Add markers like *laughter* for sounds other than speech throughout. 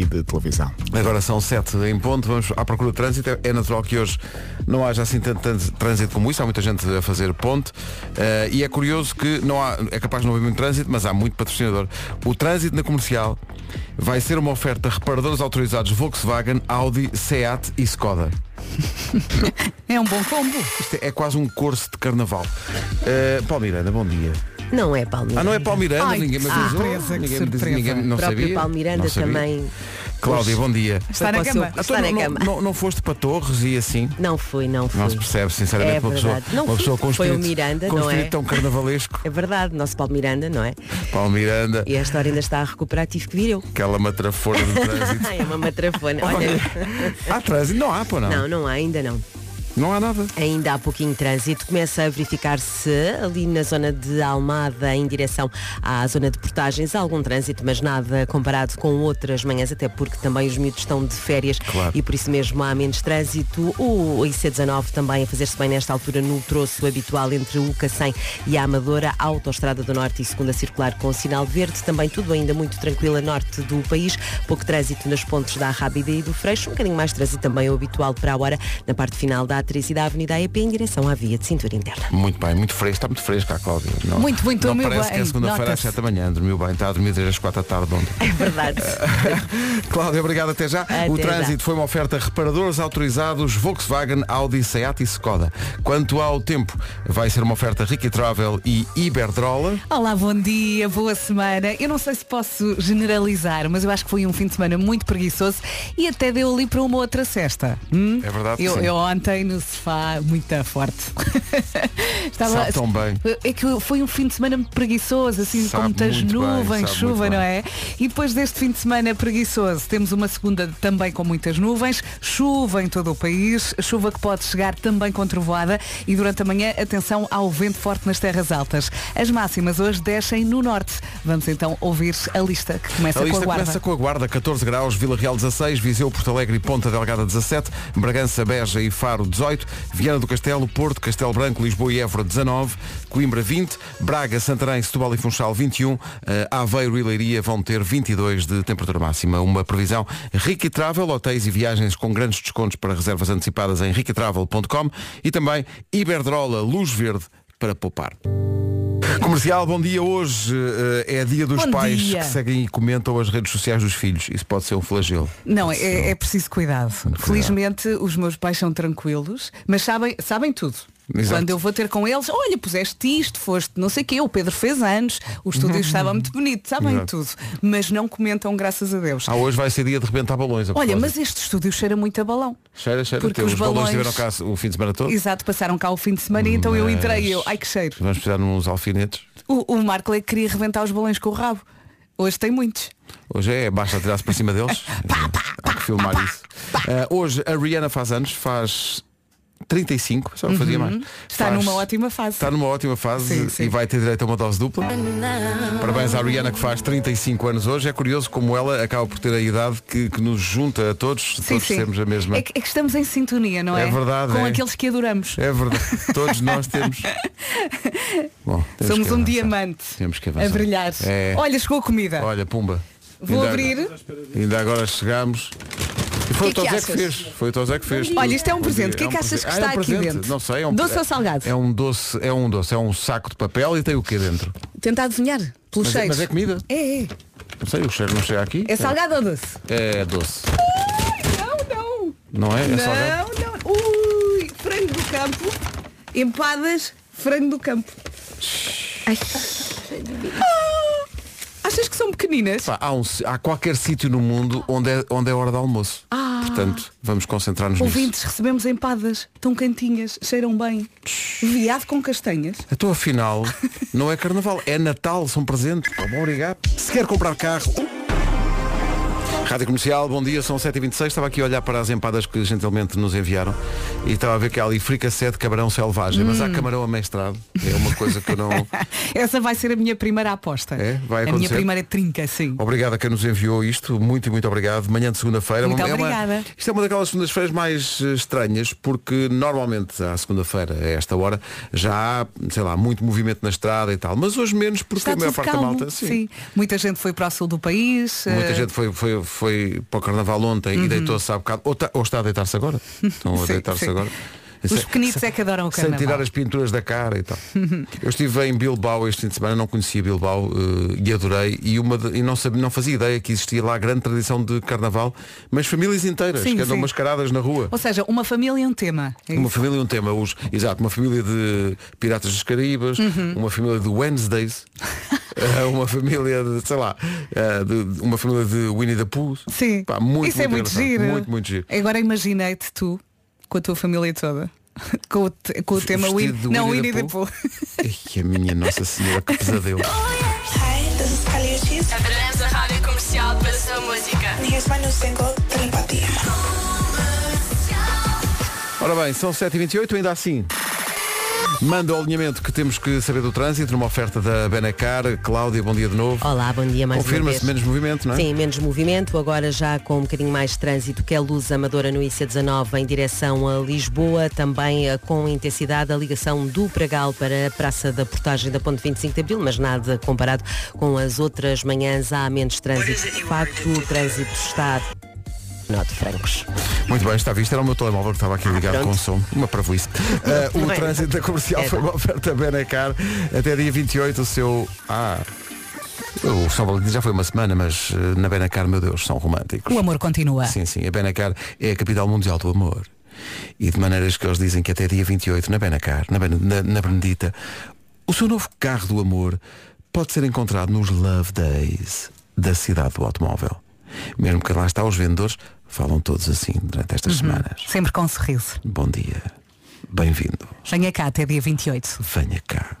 e de televisão. Agora são sete em ponto, vamos à procura de trânsito. É- É natural que hoje não haja assim tanto, tanto trânsito como isso, há muita gente a fazer ponte. Eh, e é curioso que não há, é capaz de não haver muito trânsito, mas há muito patrocinador. O trânsito na comercial vai ser uma oferta a reparadores autorizados Volkswagen, Audi, Seat e Skoda. *laughs* É um bom combo. Isto é quase um curso de carnaval. Uh, Paulo Miranda, bom dia. Não é Palmeiras. Ah, não é Paulo Miranda, Ai, ninguém me avisou. surpresa, que ninguém surpresa. ninguém não O próprio sabia. Paulo Miranda Não sabia. também. Cláudia, bom dia. Está na cama. seu- Está na não, cama. não, não foste para Torres e assim? Não fui, não fui. Não se percebe, sinceramente, É uma pessoa, verdade. Não uma fui, pessoa com foi o Miranda, com não é? tão carnavalesco. É verdade, nosso Paulo Miranda, não é? Paulo Miranda, E esta hora ainda está a recuperar, tive que vir eu. aquela matrafona de *laughs* trânsito. É uma matrafona. Olha, há trânsito? Não há, pô, não. não, não há, ainda não. Não há nada. Ainda há pouquinho trânsito. Começa a verificar-se ali na zona de Almada, em direção à zona de portagens, há algum trânsito, mas nada comparado com outras manhãs, até porque também os miúdos estão de férias Claro. e por isso mesmo há menos trânsito. O IC19 também a fazer-se bem nesta altura no troço habitual entre o Cacém e a Amadora, a Autostrada do Norte e segunda circular com sinal verde. Também tudo ainda muito tranquilo a norte do país. Pouco trânsito nas pontes da Rábida e do Freixo. Um bocadinho mais trânsito também o habitual para a hora na parte final da A3 e da Avenida AEP em direção à via de cintura interna. Muito bem, muito fresco, está muito fresco a Cláudia. Não, Muito, muito, não parece que é bem, segunda-feira às nota-se. 7 da manhã, dormiu bem, está a dormir desde as 4 da tarde ontem. É verdade. *laughs* Cláudia, obrigado até já. Até o já. trânsito foi uma oferta reparadores autorizados Volkswagen, Audi, Seat e Skoda. Quanto ao tempo, vai ser uma oferta Ricky Travel e Iberdrola. Olá, bom dia, boa semana. Eu não sei se posso generalizar, mas eu acho que foi um fim de semana muito preguiçoso e até deu ali para uma outra cesta. Hum? É verdade Eu, sim. eu ontem no sofá, muito forte. *laughs* Sabe tão bem. É que foi um fim de semana preguiçoso, assim, Sabe com muitas muito bem, nuvens, sabe chuva, muito não bem. é? E depois deste fim de semana preguiçoso, temos uma segunda também com muitas nuvens, chuva em todo o país, chuva que pode chegar também com trovoada e durante a manhã, atenção ao vento forte nas terras altas. As máximas hoje descem no norte. Vamos então ouvir a lista que começa A lista com a guarda. começa com a Guarda, 14 graus, Vila Real 16, Viseu, Porto Alegre e Ponta Delgada 17, Bragança, Beja e Faro 18, Viana do Castelo, Porto, Castelo Branco, Lisboa e Évora 19, Coimbra 20, Braga, Santarém, Setúbal e Funchal 21, eh, Aveiro e Leiria vão ter 22 de temperatura máxima. Uma previsão Ricky Travel, hotéis e viagens com grandes descontos para reservas antecipadas em rickytravel.com e também Iberdrola Luz Verde para poupar. Comercial, bom dia. Hoje eh, é dia dos Bom pais dia. que seguem e comentam as redes sociais dos filhos. Isso pode ser um flagelo. Não, é, é preciso cuidado. Felizmente os meus pais são tranquilos, mas sabem, sabem tudo. Exato. Quando eu vou ter com eles, olha, puseste isto, foste não sei o quê, o Pedro fez anos, o estúdio estava muito bonito, sabem tudo. Mas não comentam, graças a Deus. Ah, hoje vai ser dia de rebentar balões. a Olha, mas este estúdio cheira muito a balão. Cheira, cheira. porque os os balões estiveram cá o fim de semana todo. Exato, passaram cá o fim de semana e então eu entrei e eu, ai que cheiro. Vamos precisar de uns alfinetes. O, o Marco é que queria reventar os balões com o rabo. Hoje tem muitos. Hoje é, basta tirar-se para cima deles. *laughs* Há que filmar isso. Ah, hoje a Rihanna faz anos, faz 35, só fazia mais. Uhum. Está Faz- numa ótima fase. Está numa ótima fase Sim, sim. e vai ter direito a uma dose dupla. Parabéns à Rihanna que faz 35 anos hoje. É curioso como ela acaba por ter a idade que, que nos junta a todos, Sim, todos sermos a mesma. É que, é que estamos em sintonia, não é? É verdade, Com é. aqueles que adoramos. É verdade. Todos nós temos. *laughs* Bom, temos Somos um diamante Temos que a avançar. brilhar. É. Olha, chegou a comida. Olha, pumba. Vou Ainda- abrir. Ainda agora chegamos. Foi Que o que Tosé que, achas? fez. Foi o Tosé que fez. Olha, isto é um presente. O que é que achas que está Ah, é um aqui dentro? Não sei. É um, Doce ou salgado? É um doce, é um doce, é um saco de papel e tem o quê dentro? Tentar adivinhar pelo Mas é, cheiro. mas é comida? É, é. Não sei, o cheiro não chega aqui. É salgado ou doce? É doce. Não, não. Não é? É salgado? Não, não. Ui, frango do campo. Empadas, frango do campo. Ai. Ah, achas que são pequeninas? Pá, há, um há qualquer sítio no mundo onde é, onde é hora de almoço. Portanto, vamos concentrar-nos nisso. Ah. Ouvintes, recebemos empadas. Estão cantinhas, cheiram bem. Viado com castanhas. Então afinal, não é carnaval, é Natal, são presentes. Bom, obrigado. Se quer comprar carro. Rádio Comercial, bom dia, são 7h26. Estava aqui a olhar para as empadas que gentilmente nos enviaram e estava a ver que há ali fricassé de camarão selvagem, mas Hum. há camarão amestrado. É uma coisa que eu não. *laughs* Essa vai ser a minha primeira aposta. É? Vai a minha acontecer? primeira trinca, sim. Obrigado a quem nos enviou isto, muito e muito obrigado. Manhã de segunda-feira. Muito É uma- obrigada. Isto é uma daquelas segundas-feiras mais eh, estranhas, porque normalmente à segunda-feira, a esta hora, já há, sei lá, muito movimento na estrada e tal. Mas hoje menos, porque Está a maior parte calmo. da malta. sim. Muita gente foi para o sul do país. Muita eh, gente foi, foi, foi para o carnaval ontem e deitou-se há bocado. Ou, tá- ou está a deitar-se agora. Estão a Uhum. Deitar-se agora. Os Sem- pequenitos é que adoram o Sem carnaval. tirar as pinturas da cara e tal. *laughs* Eu estive em Bilbao este fim de semana, não conhecia Bilbao eh, e adorei e, uma de- e não, sabia, não fazia ideia que existia lá grande tradição de carnaval, mas famílias inteiras Sim, que andam sim. mascaradas na rua. Ou seja, uma família e um tema. É Uma família e um tema, os, exato, uma família de Piratas dos Caribas, Uhum. uma família de Wednesdays, *laughs* eh, uma família de, sei lá, eh, de- uma família de Winnie the Pooh. Sim. Pá, muito, Isso é muito giro. Muito, muito giro. Agora imaginei-te tu com a tua família toda. *laughs* Com o, te- com o tema Winnie, de não, Winnie Winnie the the Pooh. *laughs* Ai, a minha Nossa Senhora, que pesadelo. Rádio comercial para sua música. Ora bem, são 7h28, ainda assim. Manda o alinhamento que temos que saber do trânsito numa oferta da Benacar. Cláudia, bom dia de novo. Olá, bom dia mais Confirma-se menos movimento, não é? Sim, menos movimento, agora já com um bocadinho mais de trânsito, que é luz amadora no IC19 em direção a Lisboa, também eh, com intensidade a ligação do Pragal para a Praça da Portagem da Ponte 25 de Abril, mas nada comparado com as outras manhãs, há menos trânsito. De facto, o trânsito está de francos. Muito bem, está visto. Era o meu telemóvel que estava aqui ligado pronto. com som. Uma parvoíce. Uh, o Não é? trânsito da comercial É. foi uma oferta Benacar. Até dia 28 o seu. Ah. O São Valentim já foi uma semana, mas uh, na Benacar, meu Deus, são românticos. O amor continua. Sim, sim. A Benacar é a capital mundial do amor. E de maneiras que eles dizem que até dia 28, na Benacar, na, Ben- na, na Benedita, o seu novo carro do amor pode ser encontrado nos Love Days da cidade do automóvel. Mesmo que lá está, os vendedores falam todos assim durante estas semanas. Sempre com um sorriso. Bom dia. Bem-vindo. Venha cá até dia 28. Venha cá.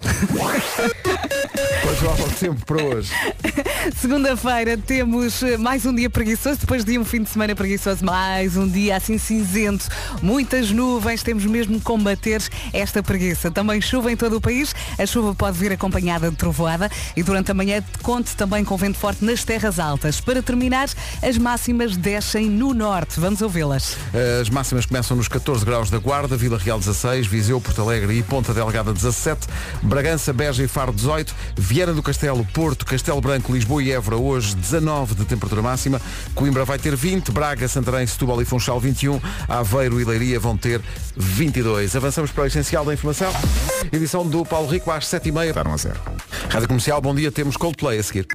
Pois o tempo para hoje. *laughs* Segunda-feira temos mais um dia preguiçoso, depois de um fim de semana preguiçoso, mais um dia assim cinzento, muitas nuvens, temos mesmo que combater esta preguiça. Também chuva em todo o país, a chuva pode vir acompanhada de trovoada e durante a manhã conte também com vento forte nas terras altas. Para terminar, as máximas descem no norte, vamos ouvi-las. As máximas começam nos 14 graus da Guarda, Vila Real 16, Viseu, Porto Alegre e Ponta Delgada 17, Bragança, Beja e Faro 18, Viana do Castelo, Porto, Castelo Branco, Lisboa e Évora hoje 19 de temperatura máxima, Coimbra vai ter 20, Braga, Santarém, Setúbal e Funchal 21, Aveiro e Leiria vão ter 22. Avançamos para o essencial da informação. Edição do Paulo Rico às 7h30. Estaram a zero. Rádio Comercial, bom dia, temos Coldplay a seguir.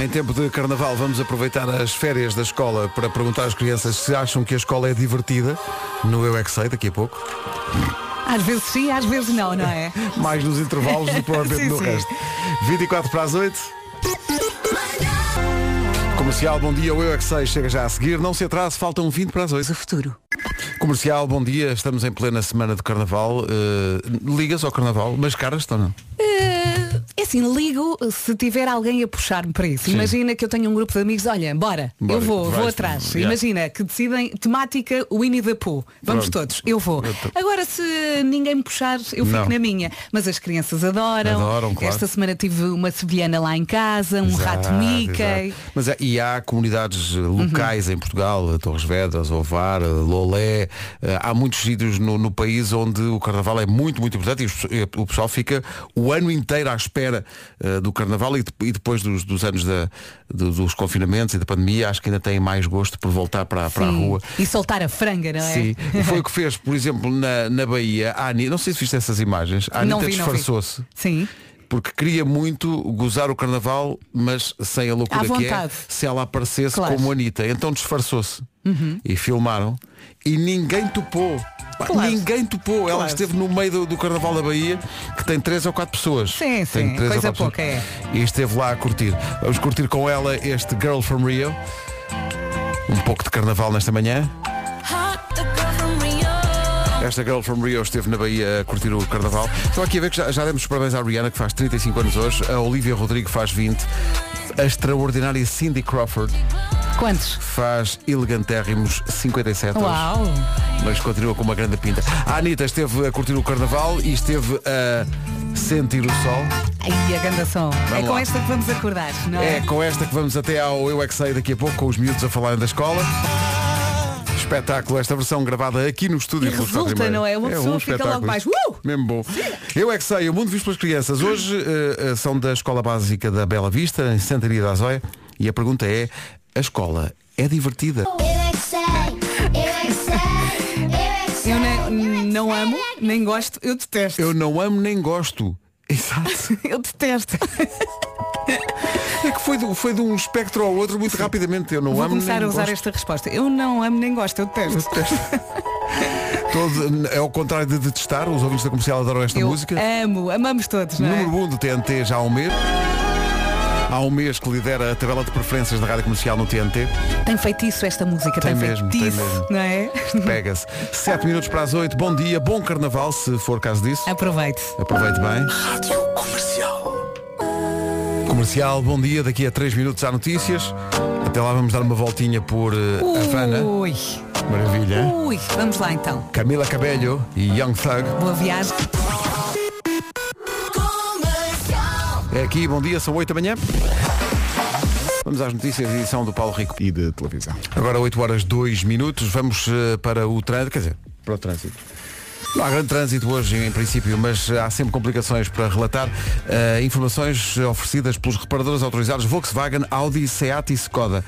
Em tempo de carnaval vamos aproveitar as férias da escola para perguntar às crianças se acham que a escola é divertida no Eu é que sei, daqui a pouco. Às vezes sim, às vezes não, não é? *laughs* Mais nos intervalos do que provavelmente *laughs* Sim, no sim. resto. 24 para as 8. Comercial, bom dia, o Eu é que sei chega já a seguir. Não se atrase, faltam 20 para as 8. O futuro. Comercial, bom dia, estamos em plena semana de carnaval. Eh, ligas ao carnaval, mas caras estão não? Assim, ligo se tiver alguém a puxar-me para isso. Sim. Imagina que eu tenho um grupo de amigos, olha, bora, Bora, eu vou, vou atrás. yeah. Imagina que decidem temática Winnie the Pooh. Vamos Pronto. todos, eu vou. Agora se ninguém me puxar, eu fico Não. na minha. Mas as crianças adoram. Adoram, claro. Esta semana tive uma sevilhana lá em casa, um Exato, rato Mickey. exato. Mas é- e há comunidades eh, locais em Portugal, eh, Torres Vedras, Ovar, eh, Lolé, há muitos sítios no, no país onde o carnaval é muito, muito importante e o pessoal fica o ano inteiro à espera eh, do carnaval e, de- e depois dos, dos anos da- do- dos confinamentos e da pandemia, acho que ainda têm mais gosto por voltar para, para a rua. E soltar a franga, não é? Sim, *laughs* foi o que fez, por exemplo, na, na Bahia, a Anitta, não sei se viste essas imagens, a Anitta disfarçou-se Sim. porque queria muito gozar o carnaval, mas sem a loucura que é, se ela aparecesse Claro. como Anitta. Então disfarçou-se e filmaram e ninguém topou. Claro. Ninguém topou. Ela Claro. esteve no meio do, do Carnaval da Bahia, que tem três ou quatro pessoas. Sim, sim, coisa pouca, é. E esteve lá a curtir. Vamos curtir com ela este Girl from Rio. Um pouco de carnaval nesta manhã. Esta Girl from Rio esteve na Bahia a curtir o carnaval. Estou aqui a ver que já, já demos os parabéns à Rihanna, que faz 35 anos hoje. A Olivia Rodrigo faz 20. A extraordinária Cindy Crawford Quantos? faz elegantérrimos 57 hoje. Uau! Mas continua com uma grande pinta. A Anitta esteve a curtir o carnaval e esteve a sentir o sol. Ai, a ganda som. É com lá. esta que vamos acordar, não é? É com esta que vamos até ao Eu É Que Sei daqui a pouco, com os miúdos a falarem da escola. Espetáculo, esta versão gravada aqui no estúdio. E resulta, e não é? Uma pessoa fica espetáculo. logo mais, "Uh!" Mesmo bom. Eu é que sei, o mundo visto pelas crianças. Hoje eh, são da Escola Básica da Bela Vista, em Santa Maria da Azóia, e a pergunta é, a escola é divertida? Eu é que sei, eu é que sei, eu é que sei. Eu nem- não amo, nem gosto, eu detesto. Eu não amo nem gosto. Exato. *laughs* Eu detesto. *laughs* É que foi de, foi de um espectro ao outro muito rapidamente. Eu não Vou amo começar nem a usar gosto. esta resposta. Eu não amo nem gosto, eu detesto. *laughs* Todo- é ao contrário de detestar, os ouvintes da comercial adoram esta Eu música. amo, amamos todos, não é? Número 1 do TNT já há um mês. Há um mês que lidera a tabela de preferências da rádio comercial no TNT. Tem feitiço esta música, Tem tem, mesmo, tem feitiço, mesmo. não é? Pega-se. 7 minutos para as 8. Bom dia, bom carnaval, se for caso disso. Aproveite. Aproveite bem. Rádio Comercial. Comercial, bom dia. Daqui a 3 minutos há notícias. Até lá vamos dar uma voltinha por eh, Havana. Ui, Maravilha. ui, vamos lá então. Camila Cabello e Young Thug. Boa viagem. É aqui, bom dia, são 8 da manhã. Vamos às notícias, edição do Paulo Rico. e de televisão. Agora 8 horas 2 minutos, vamos eh, para o trânsito, quer dizer, para o trânsito. Não há grande trânsito hoje, em princípio, mas há sempre complicações para relatar. Eh, informações oferecidas pelos reparadores autorizados Volkswagen, Audi, Seat e Skoda.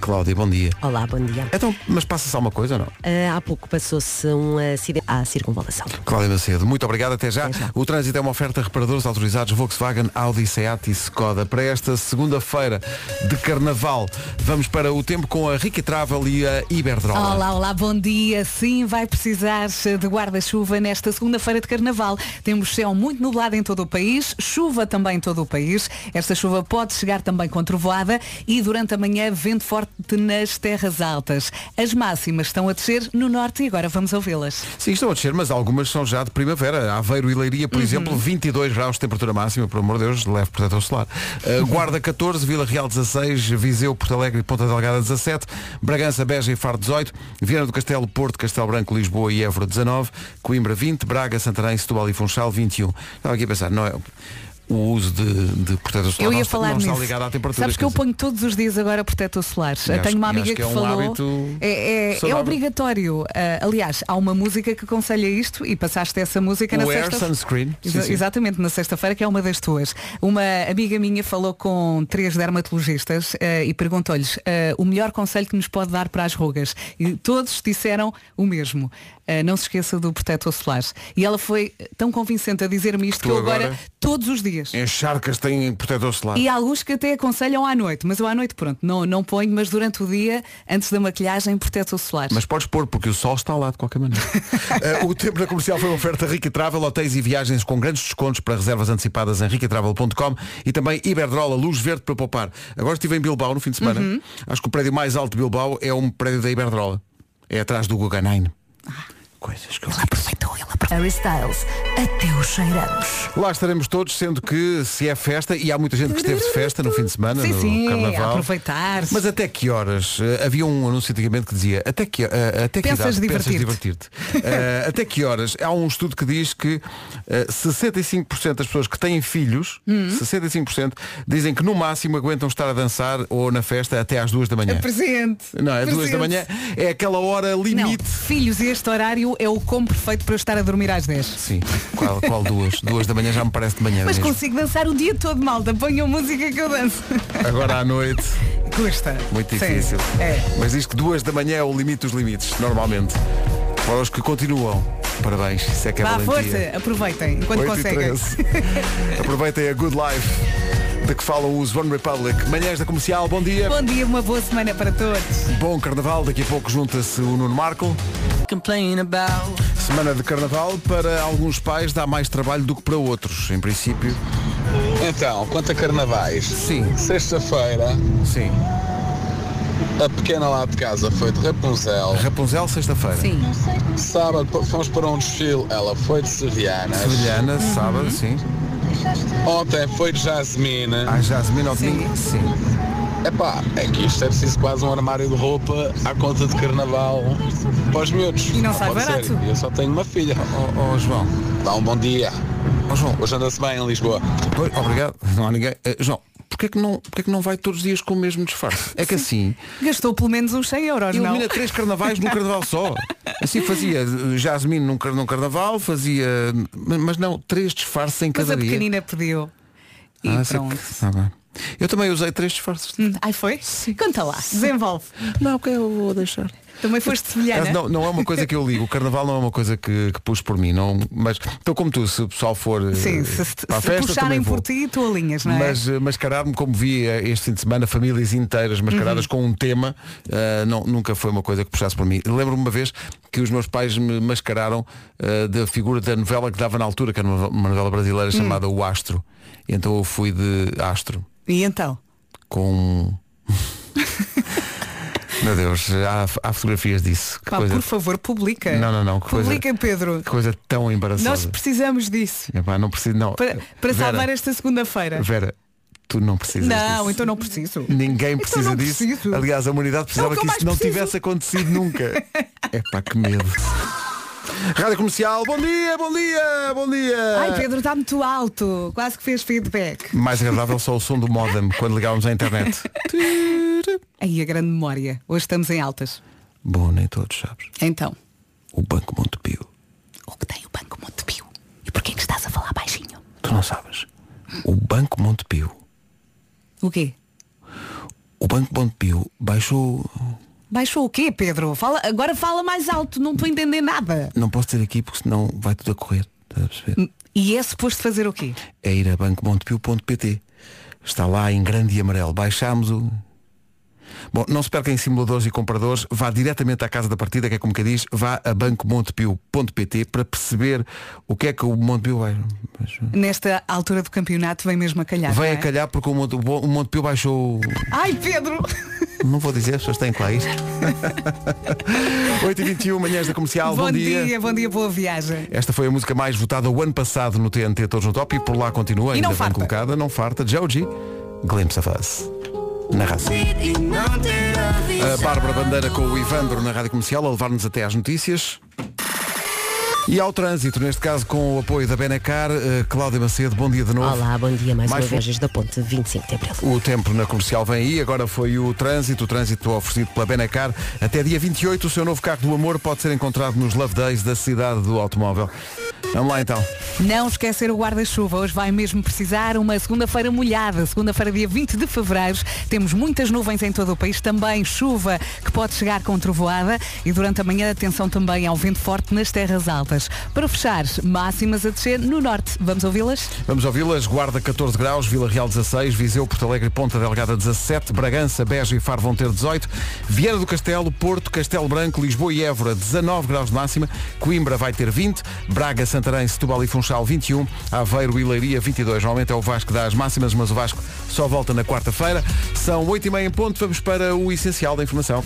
Cláudia, bom dia. Olá, bom dia. Então, mas passa-se alguma coisa ou não? Ah, há pouco passou-se um acidente à circunvalação. Cláudia Macedo, muito obrigado, até já. Até já. O trânsito é uma oferta a reparadores autorizados Volkswagen, Audi, Seat e Skoda. Para esta segunda-feira de Carnaval, vamos para o tempo com a Ricky Travel e a Iberdrola. Olá, olá, bom dia. Sim, vai precisar de guarda-chuva nesta segunda-feira de Carnaval. Temos céu muito nublado em todo o país, chuva também em todo o país. Esta chuva pode chegar também com trovoada e durante a manhã vento forte nas terras altas. As máximas estão a descer no norte e agora vamos ouvi-las. Sim, estão a descer, mas algumas são já de primavera. Aveiro e Leiria, Uhum. por exemplo, 22 graus de temperatura máxima, por amor de Deus, leve protetor solar. Uh, *laughs* Guarda 14, Vila Real 16, Viseu, Porto Alegre e Ponta Delgada 17, Bragança, Beja e Faro 18, Viana do Castelo, Porto, Castelo Branco, Lisboa e Évora 19, Coimbra 20, Braga, Santarém, Setúbal e Funchal 21. Estava aqui a pensar, não é... O uso de, de protetor solar Eu não ia está- falar não nisso. está ligado à temperatura. Sabes que eu ponho todos os dias agora protetor solar. E Tenho uma amiga que, que é um falou. é, é- é obrigatório. Ah, aliás, há uma música que aconselha isto e passaste essa música na O Air sexta Sunscreen. Sim, sim. Exatamente, na sexta-feira, que é uma das tuas. Uma amiga minha falou com três dermatologistas eh, e perguntou-lhes eh, o melhor conselho que nos pode dar para as rugas. E todos disseram o mesmo. Eh, não se esqueça do protetor solar. E ela foi tão convincente a dizer-me isto Tu que eu agora, agora- todos os dias. Encharcas têm protetor solar. E há alguns que até aconselham à noite, mas eu à noite pronto, não, não ponho, mas durante o dia, antes da maquilhagem, protetor solar. Mas podes pôr, porque o sol está lá de qualquer maneira. *laughs* Eh, o tempo na comercial foi uma oferta Rica Travel, hotéis e viagens com grandes descontos para reservas antecipadas em ricatravel.com e também Iberdrola, luz verde para poupar. Agora estive em Bilbao no fim de semana. Uhum. Acho que o prédio mais alto de Bilbao é um prédio da Iberdrola. É atrás do Guggenheim. Coisas que eu aproveitou, ele aproveitou. Harry Styles, até os cheiramos. Lá estaremos todos, sendo que se é festa, e há muita gente que esteve de festa no fim de semana, Sim, no sim, carnaval. aproveitar. Mas até que horas? Eh, havia um anúncio antigamente que dizia até que, eh, até que Pensas idade pensas divertir-te? divertir-te? Eh, *laughs* até que horas? Há um estudo que diz que eh, 65% das pessoas que têm filhos, Hum. 65% dizem que no máximo aguentam estar a dançar ou na festa até às duas da manhã. Presente. Não, é duas da Presente. manhã, é aquela hora Não, limite. filhos, e este horário é o como perfeito para eu estar a dormir às 10. Sim, qual, qual duas? Duas da manhã já me parece de manhã Mas mesmo. consigo dançar o dia todo, malta. Ponham música que eu danço. Agora à noite. Custa. Muito Sim, difícil. É. Mas diz que duas da manhã é o limite dos limites, normalmente. Para os que continuam, parabéns, isso é que é Vá, valentia. força, aproveitem enquanto 8 conseguem. 13. *laughs* Aproveitem a Good Life de que falam os One Republic. Manhãs da Comercial, bom dia. Bom dia, uma boa semana para todos. Bom carnaval, daqui a pouco junta-se o Nuno Marco. Semana de carnaval para alguns pais dá mais trabalho do que para outros, em princípio. Então, quanto a carnavais? Sim, Sexta-feira, sim. A pequena lá de casa foi de Rapunzel. Rapunzel, sexta-feira. Sim. Sábado fomos para um desfile, ela foi de Sevianas. Sevilhana, Uhum. sábado, sim. Ontem foi de Jasmine. A Jasmine ao domingo, sim. Epá, é que isto é preciso quase um armário de roupa à conta de carnaval para os miúdos. E não sai pode barato. ser. Eu só tenho uma filha. Ó ó, João, Dá um bom dia. ó João, Hoje anda-se bem em Lisboa. Pois, obrigado. Não há ninguém. Eh, João, porque é que não, porque é que não vai todos os dias com o mesmo disfarce? É que assim, Gastou pelo menos uns 100 euros, não? elimina três carnavais num carnaval só. Assim fazia eh, Jasmine num, num carnaval, fazia. Mas não, três disfarces em Mas cada a dia. pequenina pediu. E Ah, sei pronto. que- bem. Eu também usei três disfarces. Hum, Ai, foi? Conta lá, desenvolve. Não, que eu vou deixar. Também foste semelhana. Mas Não, não é uma coisa que eu ligo. O carnaval não é uma coisa que, que pus por mim. Não, mas estou como tu, se o pessoal for eh, Sim, se, se, para a se festa, puxarem também vou. por ti, tu alinhas, não é? Mas eh, mascarar-me como vi eh, este fim de semana, famílias inteiras mascaradas Uhum. com um tema, eh, não, nunca foi uma coisa que puxasse por mim. Lembro-me uma vez que os meus pais me mascararam eh, da figura da novela que dava na altura, que era uma novela Hum. brasileira chamada O Astro. E então eu fui de astro E então? com. *laughs* Meu Deus, há, há fotografias disso. Pá, coisa... por favor, publica. Não, não, não. Que coisa, Publica, Pedro. que coisa tão embaraçosa. Nós precisamos disso. Epá, não preciso, não. Para, para Vera, salvar esta segunda-feira. Vera, tu não precisas Não, disso. então não preciso. Ninguém Então precisa não disso. preciso. Aliás, a humanidade precisava É o que que isso não preciso. tivesse acontecido nunca. *laughs* É pá, que medo. Rádio Comercial, bom dia, bom dia, bom dia. Ai, Pedro, está muito alto. Quase que fez feedback. Mais agradável só o som do modem quando ligávamos à internet. *laughs* Aí a grande memória. Hoje estamos em altas. Bom, nem todos, sabes. Então, O Banco Montepio. o que tem o Banco Montepio? E porquê que estás a falar baixinho? Tu não sabes. O Banco Montepio. O quê? O Banco Montepio baixou. Baixou o quê, Pedro? Fala, agora fala mais alto, não estou a entender nada. Não posso ter aqui porque senão vai tudo a correr. Perceber? E é suposto fazer o quê? é ir a bancomontepio.pt. Está lá em grande e amarelo. Baixámos o. Bom, não se perca em simuladores e compradores, vá diretamente à casa da partida, que é como que diz, vá a bancomontepio.pt para perceber o que é que o Montepio vai. Nesta altura do campeonato vem mesmo a calhar. Vai não a é? calhar porque o Monte- o Montepio baixou. Ai, Pedro! Não vou dizer, as pessoas têm que lá ir. 8h21, manhãs da comercial, bom, bom dia. bom dia, boa viagem. Esta foi a música mais votada o ano passado no TNT Todos no Top e por lá continua, E ainda não bem farta. colocada, não farta. Joji, Glimpse of Us. Na raça. A Bárbara Bandeira com o Ivandro na Rádio Comercial a levar-nos até às notícias. E ao trânsito, neste caso com o apoio da Benacar, eh, Cláudia Macedo, bom dia de novo. Olá, bom dia mais, Mais uma vez desde a ponte 25 de Abril. O tempo na comercial vem aí, agora foi o trânsito, o trânsito oferecido pela Benacar. Até dia 28 o seu novo carro do amor pode ser encontrado nos Love Days da cidade do automóvel. Vamos lá então. Não esquecer o guarda-chuva. Hoje vai mesmo precisar uma segunda-feira molhada. Segunda-feira, dia 20 de fevereiro. Temos muitas nuvens em todo o país. Também chuva que pode chegar com trovoada. E durante a manhã, atenção também ao vento forte nas terras altas. Para fechar, máximas a descer no norte. Vamos ouvi-las? Vamos ouvi-las. Guarda 14 graus, Vila Real 16, Viseu, Porto Alegre e Ponta Delgada 17, Bragança, Beja e Faro vão ter 18, Vieira do Castelo, Porto, Castelo Branco, Lisboa e Évora 19 graus de máxima, Coimbra vai ter 20, Braga, Santarém, Setúbal e Funchal 21, Aveiro e Leiria 22. Normalmente é o Vasco que dá as máximas, mas o Vasco só volta na quarta-feira. São 8h30 em ponto, vamos para o essencial da informação.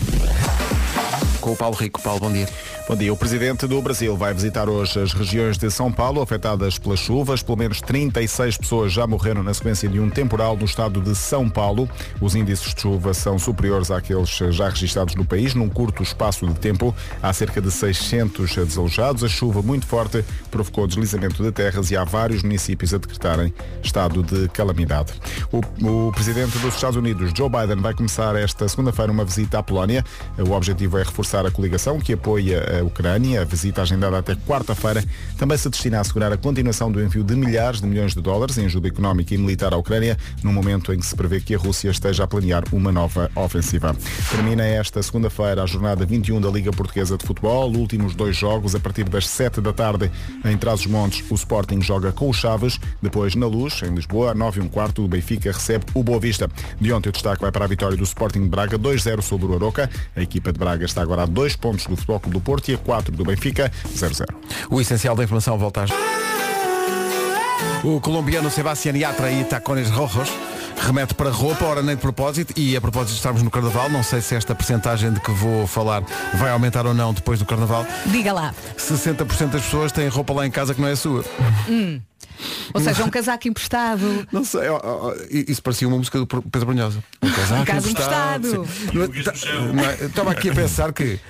Com o Paulo Rico. Paulo, bom dia. Bom dia. O presidente do Brasil vai visitar hoje as regiões de São Paulo afetadas pelas chuvas. Pelo menos 36 pessoas já morreram na sequência de um temporal no estado de São Paulo. Os índices de chuva são superiores àqueles já registrados no país num curto espaço de tempo. Há cerca de 600 desalojados. A chuva muito forte provocou deslizamento de terras e há vários municípios a decretarem estado de calamidade. O, o presidente dos Estados Unidos, Joe Biden, vai começar esta segunda-feira uma visita à Polónia. O objetivo é reforçar a coligação que apoia Ucrânia. A visita agendada até quarta-feira também se destina a assegurar a continuação do envio de milhares de milhões de dólares em ajuda económica e militar à Ucrânia, no momento em que se prevê que a Rússia esteja a planear uma nova ofensiva. Termina esta segunda-feira a jornada 21 da Liga Portuguesa de Futebol. Últimos dois jogos a partir das 7 da tarde em Trás-os-Montes. O Sporting joga com o Chaves. Depois na Luz, em Lisboa, 9 e um quarto, o Benfica recebe o Boa Vista. De ontem o destaque vai para a vitória do Sporting de Braga 2-0 sobre o Aroca. A equipa de Braga está agora a dois pontos do Futebol Clube do Porto e a 4 do Benfica 0-0. O essencial da informação volta às... O colombiano Sebastián Yatra e Tacones Rojos remete para roupa, ora nem de propósito, e a propósito de estarmos no Carnaval, não sei se esta percentagem de que vou falar vai aumentar ou não depois do Carnaval. Diga lá. 60% das pessoas têm roupa lá em casa que não é sua. Ou seja, um casaco emprestado. Não sei, ó, ó, isso parecia uma música do Pedro Brunhosa. Um casaco Um emprestado. é- tá- Estava aqui a pensar que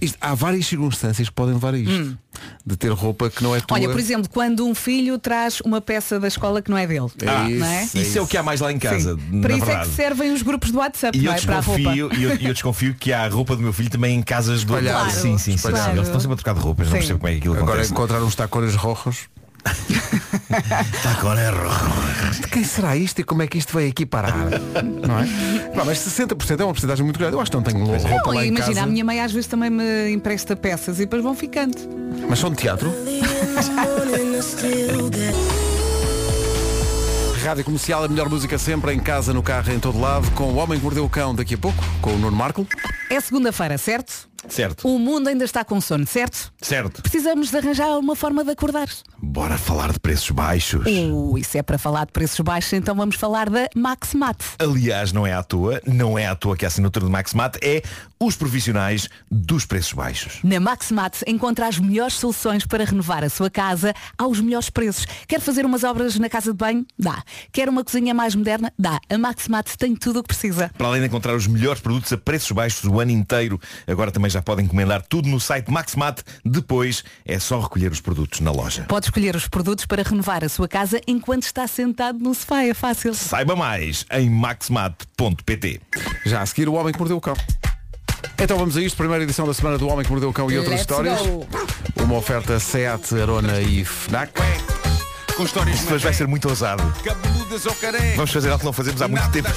isto- há várias circunstâncias que podem levar a isto. De ter roupa que não é tua. Olha, por exemplo, quando um filho traz uma peça da escola que não é dele. É não é? isso, Isso é o que há mais lá em casa, Para isso é verdade. que servem os grupos do WhatsApp, E eu não é? Para a roupa. desconfio, e eu, eu desconfio que há a roupa do meu filho também em casas do. Claro. Sim, sim, sim. Espalhado. Eles estão sempre a trocar de roupas, não Sim. percebo como é que aquilo Agora acontece. encontrar uns tacones rojos. *laughs* Agora é rojo. De quem será isto e como é que isto veio aqui parar? não é? Pá, mas 60% é uma porcentagem muito grande. Eu acho que não tenho roupa Não, lá em imagina, casa. a minha mãe às vezes também me empresta peças e depois vão ficando. Mas são de teatro? *laughs* Rádio Comercial, a melhor música sempre, em casa, no carro, em todo lado, com o Homem que Mordeu o Cão daqui a pouco, com o Nuno Marco. É segunda-feira, certo? Certo, O mundo ainda está com sono, certo? certo. Precisamos de arranjar uma forma de acordar. Bora falar de preços baixos. Uh, isso é para falar de preços baixos, então vamos falar da Maximat. Aliás, não é à toa, não é à toa que a assinatura do Maximat é os profissionais dos preços baixos. Na Maximat encontra as melhores soluções para renovar a sua casa aos melhores preços. Quer fazer umas obras na casa de banho? Dá. Quer uma cozinha mais moderna? Dá. A Maximat tem tudo o que precisa. Para além de encontrar os melhores produtos a preços baixos o ano inteiro, agora também já podem encomendar tudo no site Maximat. Depois é só recolher os produtos na loja. Pode escolher os produtos para renovar a sua casa enquanto está sentado no sofá. É fácil. Saiba mais em maximat.pt. Já a seguir, o Homem que Mordeu o Cão. Então vamos a isto, primeira edição da semana do Homem que Mordeu o Cão e outras Let's histórias. go. Uma oferta SEAT, Arona e FNAC. Com histórias Isto hoje vai ser muito ousado. cabeludas ou carecas. Vamos fazer algo que não fazemos há muito tempo.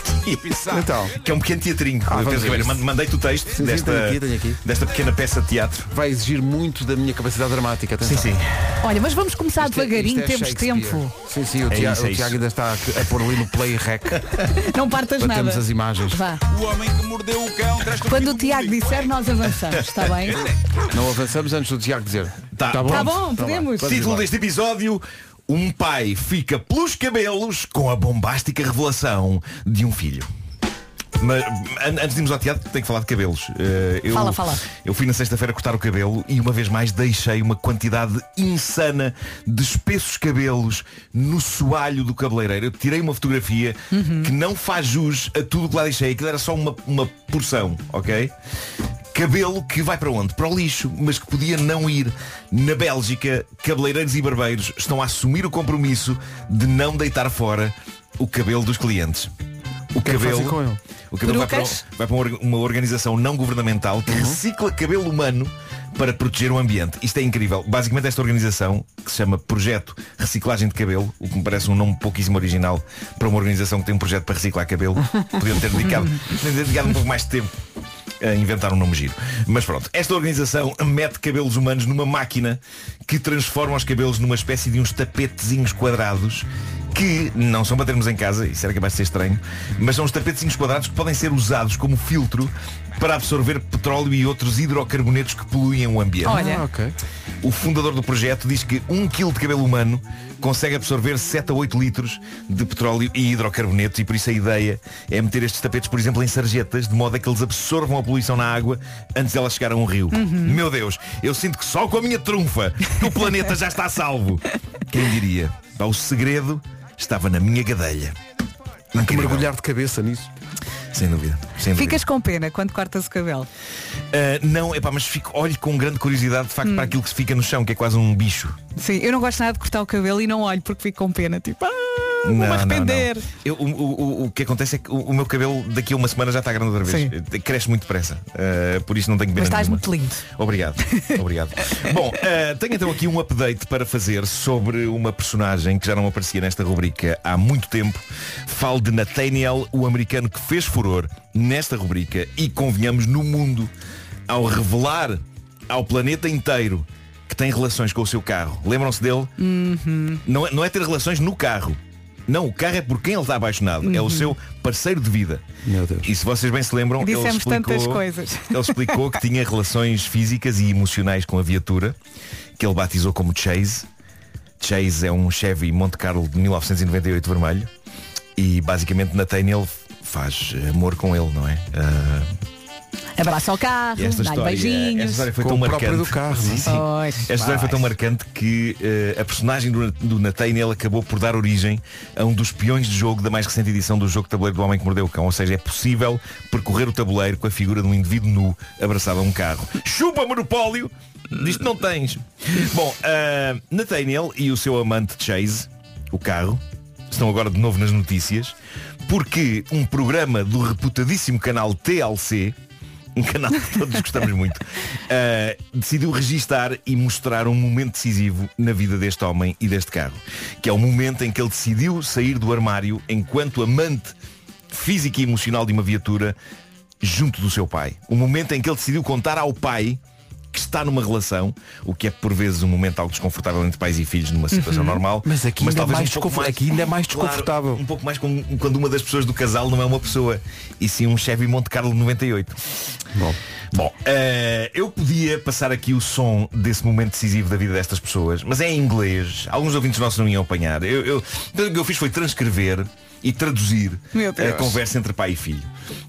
Então, Que é um pequeno teatrinho. Ah, Pedro Ribeiro, mandei-te o texto sim, desta, tenho aqui, tenho aqui. desta pequena peça de teatro. vai exigir muito da minha capacidade dramática. Atenção. Sim, sim. Olha, mas vamos começar Isto é- devagarinho, isto é temos tempo. Sim, sim, o, É Tiago, isso, é o Tiago ainda está a, a pôr ali no play rec *laughs* Não partas para nada. termos as imagens. Vá. O homem que mordeu o cão traz Quando o Tiago disser, nós avançamos, está bem? Não avançamos antes do Tiago dizer. Tá. Tá bom? Tá bom, podemos. Título deste episódio Um pai fica pelos cabelos com a bombástica revelação de um filho. Mas an- antes de irmos ao teatro, tenho que falar de cabelos. Eh, eu, Fala, fala. Eu fui na sexta-feira cortar o cabelo e uma vez mais deixei uma quantidade insana de espessos cabelos no soalho do cabeleireiro. Eu tirei uma fotografia Uhum. que não faz jus a tudo que lá deixei. Aquilo era só uma, uma porção, ok? Cabelo que vai para onde? Para o lixo, mas que podia não ir. Na Bélgica, cabeleireiros e barbeiros estão a assumir o compromisso de não deitar fora o cabelo dos clientes. O é cabelo, com ele? o cabelo vai para, vai para uma orga- uma organização não governamental que recicla cabelo humano para proteger o ambiente. Isto é incrível. Basicamente esta organização, que se chama Projeto Reciclagem de Cabelo, o que me parece um nome pouquíssimo original para uma organização que tem um projeto para reciclar cabelo, *laughs* podiam ter dedicado, ter dedicado um pouco mais de tempo a inventar um nome giro. Mas pronto, esta organização mete cabelos humanos numa máquina que transforma os cabelos numa espécie de uns tapetezinhos quadrados que não são para termos em casa, isso era capaz de ser estranho, mas são os tapetezinhos quadrados que podem ser usados como filtro para absorver petróleo e outros hidrocarbonetos que poluem o ambiente. Olha. Ah, ok. O fundador do projeto diz que um quilo de cabelo humano consegue absorver 7 a 8 litros de petróleo e hidrocarbonetos e por isso a ideia é meter estes tapetes, por exemplo, em sarjetas, de modo a que eles absorvam a poluição na água antes de ela chegar a um rio. Meu Deus, eu sinto que só com a minha trunfa o planeta já está salvo. Quem diria? O segredo estava na minha gadelha. Que Incrível. mergulhar de cabeça nisso. Sem dúvida. Sem dúvida. Ficas com pena quando cortas o cabelo. Ah, não, epá, mas fico, olho com grande curiosidade de facto Hum. para aquilo que se fica no chão, que é quase um bicho. Sim, eu não gosto nada de cortar o cabelo e não olho porque fico com pena. Tipo, ah, vou-me arrepender. Eu, o, o- o- que acontece é que o, o meu cabelo daqui a uma semana já está grande outra vez. Sim. Eh, Cresce muito depressa. Uh, por isso não tenho pena Mas estás nenhuma. muito lindo. Obrigado. Obrigado. *laughs* Bom, uh, tenho então aqui um update para fazer sobre uma personagem que já não aparecia nesta rubrica há muito tempo. Falo de Nathaniel, o americano que fez furor nesta rubrica e convenhamos no mundo ao revelar ao planeta inteiro que tem relações com o seu carro. Lembram-se dele? Não, é, não é ter relações no carro. Não, o carro é por quem ele está apaixonado. É o seu parceiro de vida. Meu Deus. E se vocês bem se lembram, ele explicou, tantas coisas. *laughs* ele explicou que tinha relações físicas e emocionais com a viatura, que ele batizou como Chase. Chase é um Chevy Monte Carlo de 1998 vermelho. E basicamente Nathaniel faz amor com ele, não é? Ah, Abraça ao carro, esta dá-lhe história, esta beijinhos. história foi tão marcante. do carro, Sim, é? sim. Pois, Esta história foi tão marcante que eh, a personagem do, do Nathaniel acabou por dar origem a um dos peões de jogo da mais recente edição do jogo tabuleiro do Homem que Mordeu o Cão. Ou seja, é possível percorrer o tabuleiro com a figura de um indivíduo nu abraçado a um carro. Chupa monopólio! Disto não tens. Bom, eh, Nathaniel e o seu amante Chase, o carro, estão agora de novo nas notícias porque um programa do reputadíssimo canal TLC um canal que todos gostamos muito, uh, *laughs* decidiu registar e mostrar um momento decisivo na vida deste homem e deste carro, que é o momento em que ele decidiu sair do armário enquanto amante físico e emocional de uma viatura junto do seu pai. O momento em que ele decidiu contar ao pai que está numa relação, o que é por vezes um momento algo desconfortável entre pais e filhos numa situação normal. Mas aqui ainda é talvez mais um desconfor- aqui ainda é mais Claro, desconfortável. um pouco mais com- quando uma das pessoas do casal não é uma pessoa, e sim um Chevy Monte Carlo 98. Bom, Bom, eh, eu podia passar aqui o som desse momento decisivo da vida destas pessoas, mas é em inglês. Alguns ouvintes nossos não iam apanhar. Eu, eu, então o que eu fiz foi transcrever e traduzir a conversa entre pai e filho.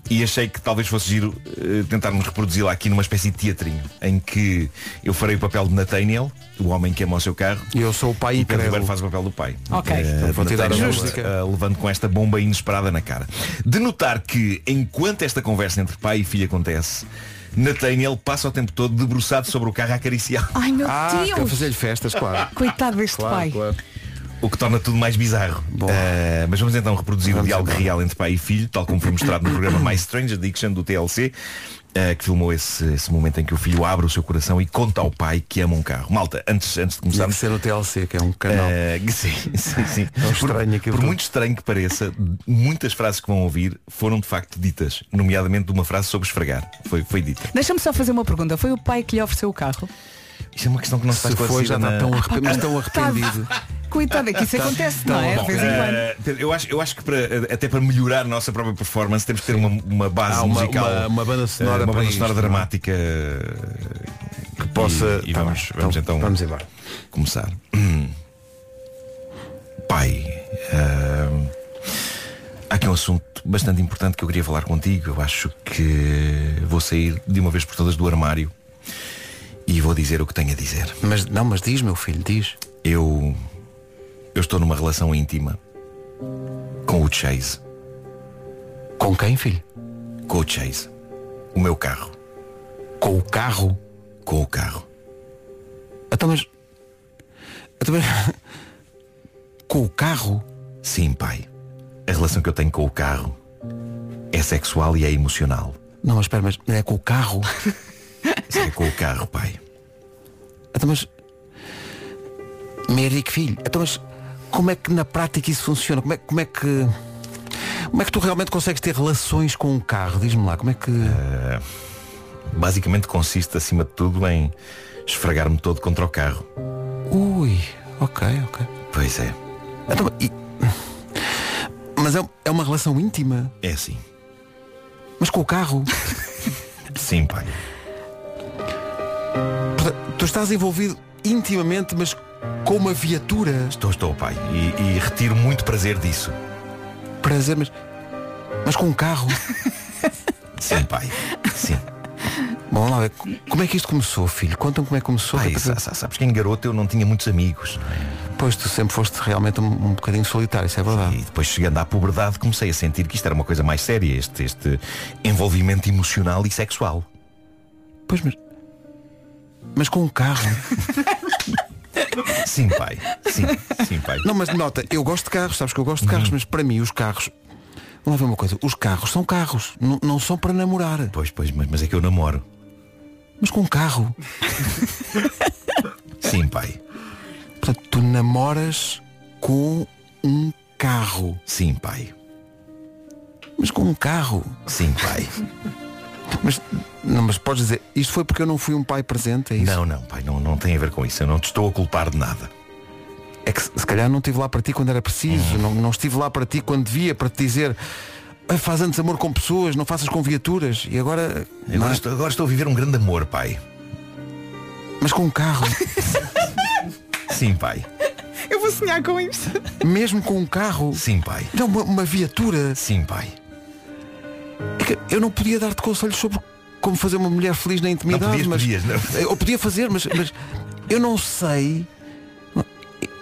E achei que talvez fosse giro eh, tentarmos reproduzi-la aqui numa espécie de teatrinho, em que eu farei o papel de Nathaniel, o homem que ama o seu carro, e eu sou o pai e Pedro incrédulo. Ribeiro faz o papel do pai. Ok. Então vou tirar a música. eh, levando com esta bomba inesperada na cara. De notar que, enquanto esta conversa entre pai e filho acontece, Nathaniel passa o tempo todo debruçado sobre o carro a acariciar. Ai meu Ah, Deus! fazer-lhe festas, claro. Coitado deste pai. claro. O que torna tudo mais bizarro. Eh, mas vamos então reproduzir Vamos o diálogo embora. real entre pai e filho, tal como foi mostrado no programa *coughs* My Strange Addiction do TLC, eh, que filmou esse, esse momento em que o filho abre o seu coração e conta ao pai que ama um carro. Malta, antes, antes de começarmos, ser no TLC, que é um canal. Eh, *laughs* sim, sim, sim. Tão estranho por, por muito estranho que pareça, muitas frases que vão ouvir foram de facto ditas, nomeadamente de uma frase sobre esfregar. Foi, foi dita. Deixa-me só fazer uma pergunta. Foi o pai que lhe ofereceu o carro? Isto é uma questão que não se faz foi, já está na... tão, arrepe- mas tão arrependido. Coitado, é que isso acontece, não é? De Bom, eh, Pedro, eu acho, eu acho que para, até para melhorar a nossa própria performance temos que ter uma, uma base Ah, uma- musical. uma- uma banda sonora eh, uma para banda isto, sonora não é? dramática Que possa. E, e Tá vamos, bem. vamos então, Vamos embora. começar. Pai, ahm, há aqui um assunto bastante importante que eu queria falar contigo. Eu acho que vou sair de uma vez por todas do armário e vou dizer o que tenho a dizer. Mas não, mas diz, meu filho, diz. Eu. Eu estou numa relação íntima com o Chase. Com quem, filho? Com o Chase. O meu carro. Com o carro. Com o carro. Então, mas. Então, mas... *laughs* Com o carro? Sim, pai. A relação que eu tenho com o carro é sexual e é emocional. Não, mas espera, mas é com o carro? *laughs* Sim, é com o carro, pai. Então, mas. Mérico, filho. Então, mas como é que na prática isso funciona? Como é, como é que. Como é que tu realmente consegues ter relações com um carro? Diz-me lá, como é que. Basicamente consiste, acima de tudo, em esfregar-me todo contra o carro. Ui, ok, ok. Pois é. Então, e- Mas é, é uma relação íntima. É assim. Mas com o carro. *laughs* Sim, pai. Tu estás envolvido intimamente, mas com uma viatura. Estou, estou, pai. E, e retiro muito prazer disso. Prazer, mas. Mas com um carro. *laughs* Sim, pai. Sim. Bom, lá. Como é que isto começou, filho? Conta-me como é que começou. Pai, Que- sa- sa- sabes que em garoto eu não tinha muitos amigos. não é? Pois tu sempre foste realmente um, um bocadinho solitário, isso é verdade. E depois chegando à puberdade comecei a sentir que isto era uma coisa mais séria, este, este envolvimento emocional e sexual. Pois, mas. Mas com um carro. Sim, pai. Sim, sim, pai. Não, mas nota, eu gosto de carros, sabes que eu gosto de carros, mas para mim os carros. Vamos lá ver uma coisa, os carros são carros, não, não são para namorar. Pois, pois, mas, mas é que eu namoro. Mas com um carro. *laughs* Sim, pai. Portanto, tu namoras com um carro. Sim, pai. Mas com um carro. Sim, pai. Mas, não, mas podes dizer, isto foi porque eu não fui um pai presente, é isso? Não, não, pai, não, não tem a ver com isso. Eu não te estou a culpar de nada. É que se calhar não estive lá para ti quando era preciso, não, não estive lá para ti quando devia, para te dizer "Ah, faz antes amor com pessoas, não faças com viaturas. E agora. Agora é? estou, agora estou a viver um grande amor, pai. Mas com um carro. *laughs* Sim, pai. Eu vou sonhar com isto. Mesmo com um carro. Sim, pai. Não, uma, uma viatura. Sim, pai. Eu não podia dar-te conselhos sobre como fazer uma mulher feliz na intimidade. podias, mas podias, não. *laughs* Eu podia fazer, mas, mas eu não sei.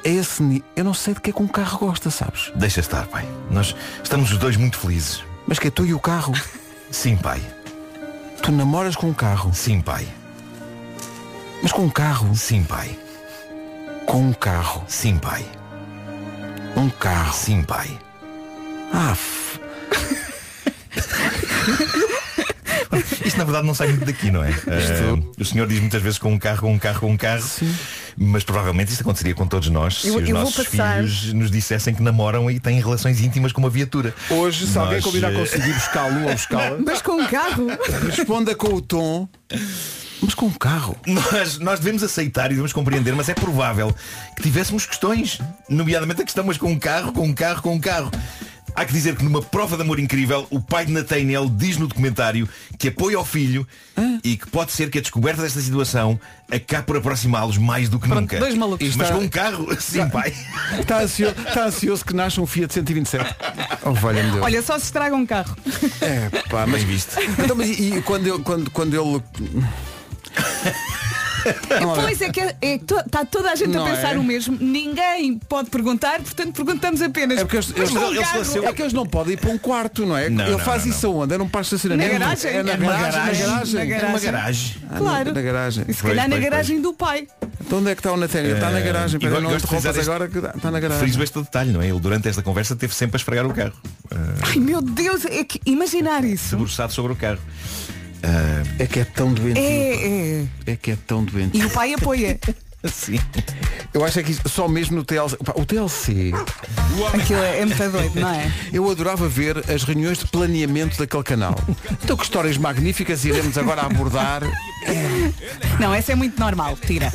É esse, eu não sei de que é que um carro gosta, sabes? Deixa estar, pai. Nós estamos os dois muito felizes. Mas que é tu e o carro? Sim, pai. Tu namoras com um carro? Sim, pai. Mas com um carro? Sim, pai. Com um carro? Sim, pai. Um carro? Sim, pai. Ah, f... *laughs* Isto na verdade não sai muito daqui, não é? Eh, o senhor diz muitas vezes com um carro, com um carro, com um carro. Mas provavelmente isto aconteceria com todos nós Eu- se os nossos passar- filhos nos dissessem que namoram e têm relações íntimas com uma viatura. Hoje, se alguém Nós, combinar eh, consigo ir buscá-lo ou buscá-la, *laughs* Mas com um carro. responda com o tom. Mas com um carro. Nós, nós devemos aceitar e devemos compreender, mas é provável que tivéssemos questões, nomeadamente a questão, mas com um carro, com um carro, com um carro. Há que dizer que numa prova de amor incrível, o pai de Nathaniel diz no documentário que apoia ao filho e que pode ser que a descoberta desta situação acabe por aproximá-los mais do que nunca. dois malucos. Mas Está- com um carro, *laughs* sim, pai. Está ansioso, está ansioso que nasça um Fiat 127. Oh, Deus. Olha, só se estraga um carro. É, pá, mas, Bem visto. então, mas e, e quando, eu, quando, quando ele. *laughs* Não, Pois é que é, que to- está toda a gente Não a pensar é? o mesmo. Ninguém pode perguntar, portanto perguntamos apenas. É porque eles, eles, um eles carro. nasceu- é que eles não podem ir para um quarto, não é? Não, ele não, faz não, isso aonde? É num parque de estacionamento? Na garagem. É na É Numa garagem. Na garagem. garagem. Na É garagem. garagem. Ah, Claro. Na garagem. E se calhar Pois, na pois, garagem do pai. Então onde é que está o Nathaniel? Está na Eh, garagem. go- não interrompas frisar agora que está na garagem. Friso este detalhe, não é? Ele durante esta conversa teve sempre a esfregar o carro. eh, Ai meu Deus, é que imaginar isso. debruçado sobre o carro. É que é tão doente. É, é. É que é tão doente. E o pai apoia. *laughs* *laughs* Sim. Eu acho é que isto- só mesmo no TLC. pá, O TLC. Aquilo é, é muito doido, não é? Eu adorava ver as reuniões de planeamento daquele canal. Então que histórias magníficas iremos agora abordar. Não, essa é muito normal. Tira.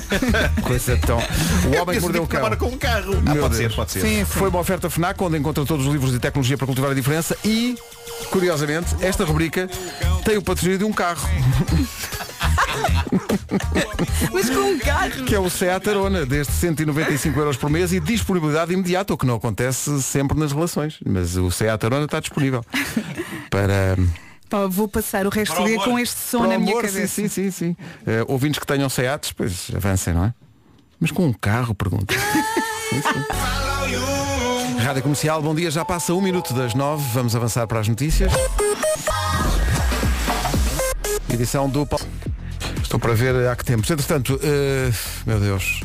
Coisa tão. O homem que mordeu o cão. Com um carro. Ah, pode Deus. ser, pode ser. Sim, sim. Foi uma oferta FNAC onde encontra todos os livros de tecnologia para cultivar a diferença e, curiosamente, esta rubrica tem o patrocínio de um carro, Mas com um carro. que é o Seat Arona, desde 195 euros por mês e disponibilidade imediata, o que não acontece sempre nas relações. Mas o Seat Arona está disponível para, Pá, vou passar o resto do dia com este som na minha amor. cabeça. Sim, sim, sim. sim. Eh, ouvintes que tenham Seats, pois avancem, não é? Mas com um carro, pergunta. *laughs* Sim, sim. Rádio Comercial, bom dia, já passa um minuto das nove, vamos avançar para as notícias. Edição do Paulo. Estou para ver há que tempos. Entretanto, eh, meu Deus,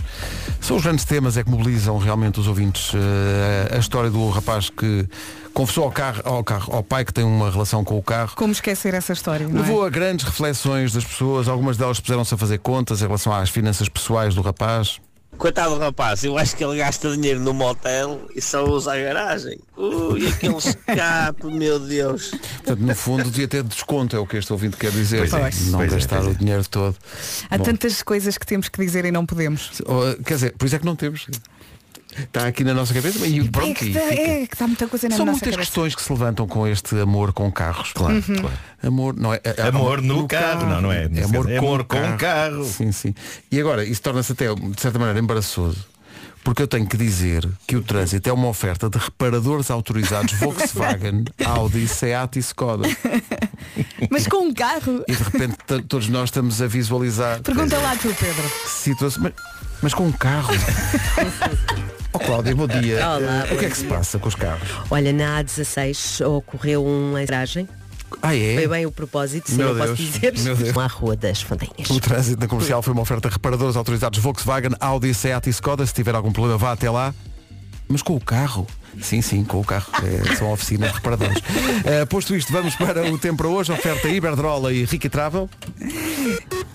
são os grandes temas é que mobilizam realmente os ouvintes. Eh, a história do rapaz que confessou ao, carro, ao, carro, ao pai que tem uma relação com o carro. Como esquecer essa história, não Levou é? a grandes reflexões das pessoas, algumas delas puseram-se a fazer contas em relação às finanças pessoais do rapaz. Coitado do rapaz, eu acho que ele gasta dinheiro no motel e só usa a garagem. Ui, aquele *laughs* escape, meu Deus. Portanto, no fundo, devia ter desconto, é o que este ouvinte quer dizer. Pois é, não pois é, gastar pois é. o dinheiro todo. Há Bom, tantas coisas que temos que dizer e não podemos. Quer dizer, por isso é que não temos. Está aqui na nossa cabeça e é, pronto. que e está, é que está muita coisa na São nossa muitas cabeça. questões que se levantam com este amor com carros. Claro, claro. Amor, não é, é- Amor no carro. Não, não é. É amor, caso, é com, amor com carro. carro. Sim, sim. E agora, isso torna-se até, de certa maneira, embaraçoso. Porque eu tenho que dizer que o trânsito é uma oferta de reparadores autorizados *laughs* Volkswagen, Audi, Seat e Skoda. Mas com um carro. E de repente todos nós estamos a visualizar Pergunta lá tu, Pedro. situações. Mas, mas com um carro. *laughs* Oh Cláudia, bom dia. Olá, o que é que se passa com os carros? Olha, na A16 ocorreu uma garagem. Ah, é? Foi bem o propósito, se Meu não posso Deus, dizer. meu Deus. À Rua das Fontanhas. O trânsito na comercial foi uma oferta de reparadores autorizados Volkswagen, Audi, Seat e Skoda. Se tiver algum problema, vá até lá. Mas com o carro? Sim, sim, com o carro. É, são oficinas de reparadores. *laughs* Eh, posto isto, vamos para o tempo para hoje. Oferta Iberdrola e Ricky Travel.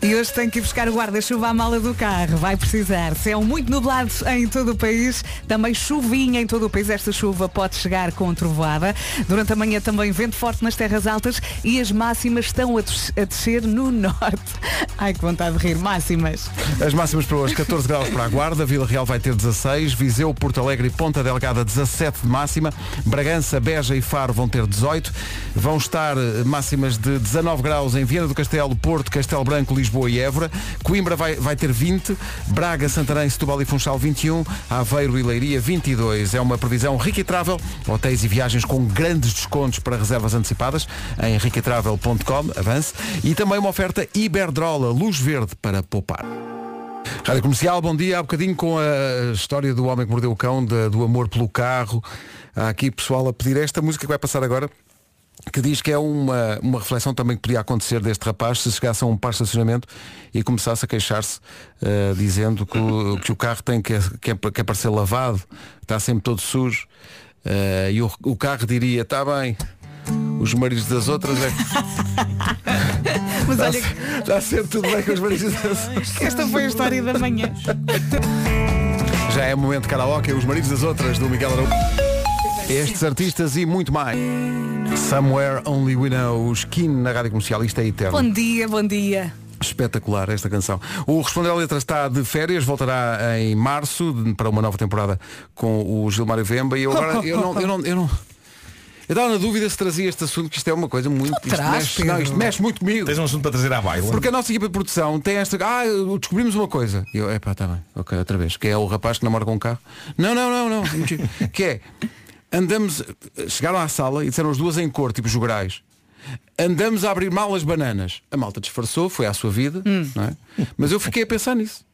E hoje tem que ir buscar o guarda-chuva à mala do carro. Vai precisar. Céu muito nublado em todo o país. Também chuvinha em todo o país. Esta chuva pode chegar com trovoada. Durante a manhã também vento forte nas terras altas e as máximas estão a descer no *laughs* norte. Ai, que vontade de rir. Máximas. As máximas para hoje, 14 graus para a Guarda, Vila Real vai ter 16, Viseu, Porto Alegre e Ponta Delgada 17 de máxima, Bragança, Beja e Faro vão ter 18, vão estar eh, máximas de 19 graus em Viana do Castelo, Porto, Castelo Branco, Lisboa Lisboa e Évora. Coimbra vai, vai ter 20, Braga, Santarém, Setúbal e Funchal 21, Aveiro e Leiria 22. É uma previsão riquitravel, hotéis e viagens com grandes descontos para reservas antecipadas em riquitravel.com, avance, e também uma oferta Iberdrola, luz verde para poupar. Rádio Comercial, bom dia. Há bocadinho com a história do homem que mordeu o cão, da- do amor pelo carro. Há aqui pessoal a pedir esta música que vai passar agora, que diz que é uma, uma reflexão também que podia acontecer deste rapaz se chegasse a um par de estacionamento e começasse a queixar-se, eh, dizendo que o, que o carro tem que, que, é, que é para ser lavado, está sempre todo sujo. Eh, e o, o carro diria, está bem, os maridos das outras é que *laughs* Mas está, olha, está sempre tudo bem com os maridos das outras. que esta foi a história da manhã. Já é momento de karaoke, os maridos das outras, do Miguel Araújo. Estes artistas e muito mais. Somewhere Only We Know, os Skin na Rádio Comercial, isto é eterno. Bom dia, bom dia. Espetacular esta canção. O Responder à Letra está de férias, voltará em março para uma nova temporada com o Gilmário Vemba e eu agora eu não, eu não, eu não. Eu estava na dúvida se trazia este assunto, que isto é uma coisa muito. Isto, traz, mexe, não, isto mexe muito comigo. Tens um assunto para trazer à baila. Porque a nossa equipa de produção tem esta. Ah, descobrimos uma coisa. E eu, epá, está bem, ok, outra vez. Que é o rapaz que namora com um carro. Não, não, não, não. *laughs* que é. Andamos. Chegaram à sala e disseram as duas em cor, tipo jograis. Andamos a abrir mal as bananas. A malta disfarçou, foi à sua vida, não é? Mas eu fiquei a pensar nisso.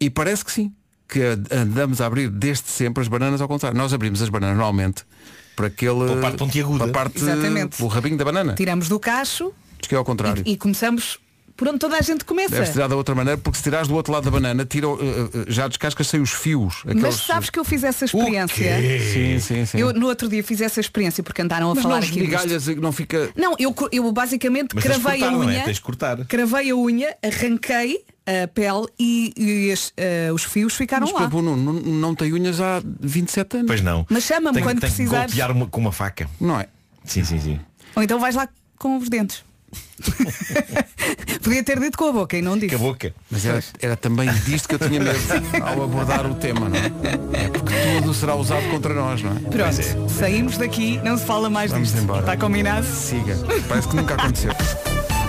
E parece que sim. Que andamos a abrir desde sempre as bananas ao contrário. Nós abrimos as bananas normalmente para aquele. Pela parte pontiaguda. Para a parte, Exatamente. o rabinho da banana. Tiramos do cacho Diz que é ao contrário. e, e começamos por onde toda a gente começa. Deves tirar da outra maneira, porque se tirares do outro lado da banana, tira, uh, uh, já descascas sem os fios. Mas aqueles- sabes que eu fiz essa experiência? Sim, sim, sim. Eu no outro dia fiz essa experiência porque andaram a Mas falar não aqui e não fica. Não, eu, eu basicamente Mas cravei a cortar, não é? unha, Tens de cortar. cravei a unha, arranquei a pele e, e as- eh, os fios ficaram Mas lá. Pabu, não, não, não tem unhas há 27 anos. Pois não. Mas chama-me Tem- quando tem precisares. golpear uma- com uma faca. Não é? Sim, sim, sim. Ou então vais lá com os dentes. *laughs* Podia ter dito com a boca e não disse. Com a boca. Mas era, era também disto que eu tinha medo *laughs* ao abordar o tema, não é? É porque tudo será usado contra nós, não é? Pronto, saímos daqui, não se fala mais Vamos disto. embora. Está combinado? Siga. Parece que nunca aconteceu. *laughs*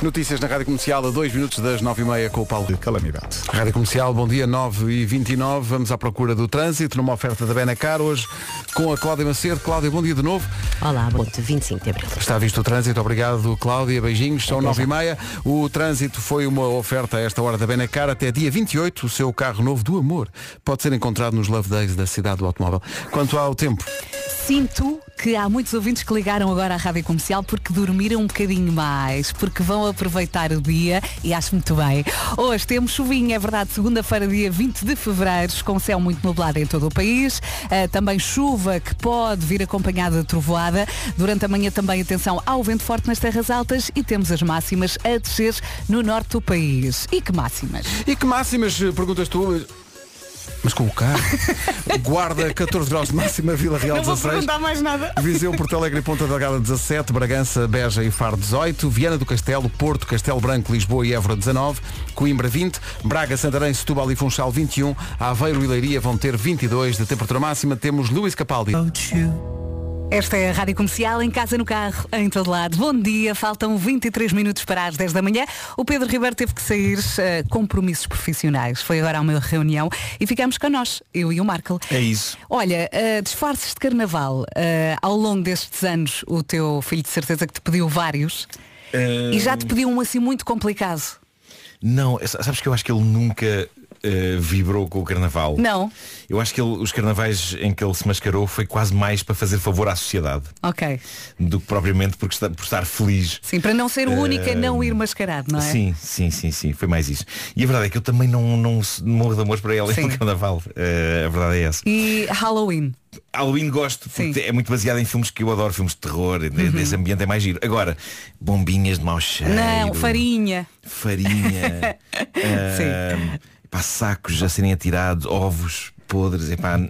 Notícias na Rádio Comercial a 2 minutos das 9h30 com o Paulo. De calamidade. Rádio Comercial, bom dia, 9 e 29 Vamos à procura do trânsito numa oferta da Benacar hoje com a Cláudia Macedo. Cláudia, bom dia de novo. Olá, bom dia, 25 de abril. Está visto o trânsito, obrigado Cláudia, beijinhos, são 9 e meia. O trânsito foi uma oferta a esta hora da Benacar até dia 28. O seu carro novo do amor pode ser encontrado nos Love Days da cidade do automóvel. Quanto ao tempo, Sinto que há muitos ouvintes que ligaram agora à Rádio Comercial porque dormiram um bocadinho mais, porque vão aproveitar o dia e acho muito bem. Hoje temos chuvinha, é verdade, segunda-feira, dia 20 de fevereiro, com céu muito nublado em todo o país. Ah, também chuva que pode vir acompanhada de trovoada. Durante a manhã também atenção ao vento forte nas terras altas e temos as máximas a descer no norte do país. E que máximas? e que máximas, eh, perguntas tu? Mas com o carro. *laughs* Guarda 14 graus de máxima, Vila Real Não vou 16. perguntar mais nada. Viseu, Porto Alegre e Ponta Delgada 17, Bragança, Beja e Faro 18, Viana do Castelo, Porto, Castelo Branco, Lisboa e Évora 19, Coimbra 20, Braga, Santarém, Setúbal e Funchal 21, Aveiro e Leiria vão ter 22 de temperatura máxima. Temos Luís Capaldi. Esta é a Rádio Comercial, em casa, no carro, em todo lado. Bom dia, faltam 23 minutos para as 10 da manhã. O Pedro Ribeiro teve que sair eh, compromissos profissionais. Foi agora a uma reunião e ficamos com nós, eu e o Marco. É isso. Olha, eh, disfarces de carnaval. eh, ao longo destes anos, o teu filho de certeza que te pediu vários e já te pediu um assim muito complicado. Não, sabes que eu acho que ele nunca eh, vibrou com o carnaval. Não? Eu acho que ele- os carnavais em que ele se mascarou foi quase mais para fazer favor à sociedade Ok. do que propriamente por estar, por estar feliz. Sim, para não ser o único a não ir mascarado, não é? Sim, sim, sim, sim, foi mais isso. E a verdade é que eu também não, não morro de amor para ele Sim. no carnaval. Eh, a verdade é essa. E Halloween. Halloween gosto, porque Sim. Uhum. é muito baseado em filmes que eu adoro, filmes de terror, de- desse ambiente é mais giro. Agora, bombinhas de mau cheiro. Não, farinha. Farinha. *laughs* ah, pá, sacos a serem atirados, ovos podres, epá,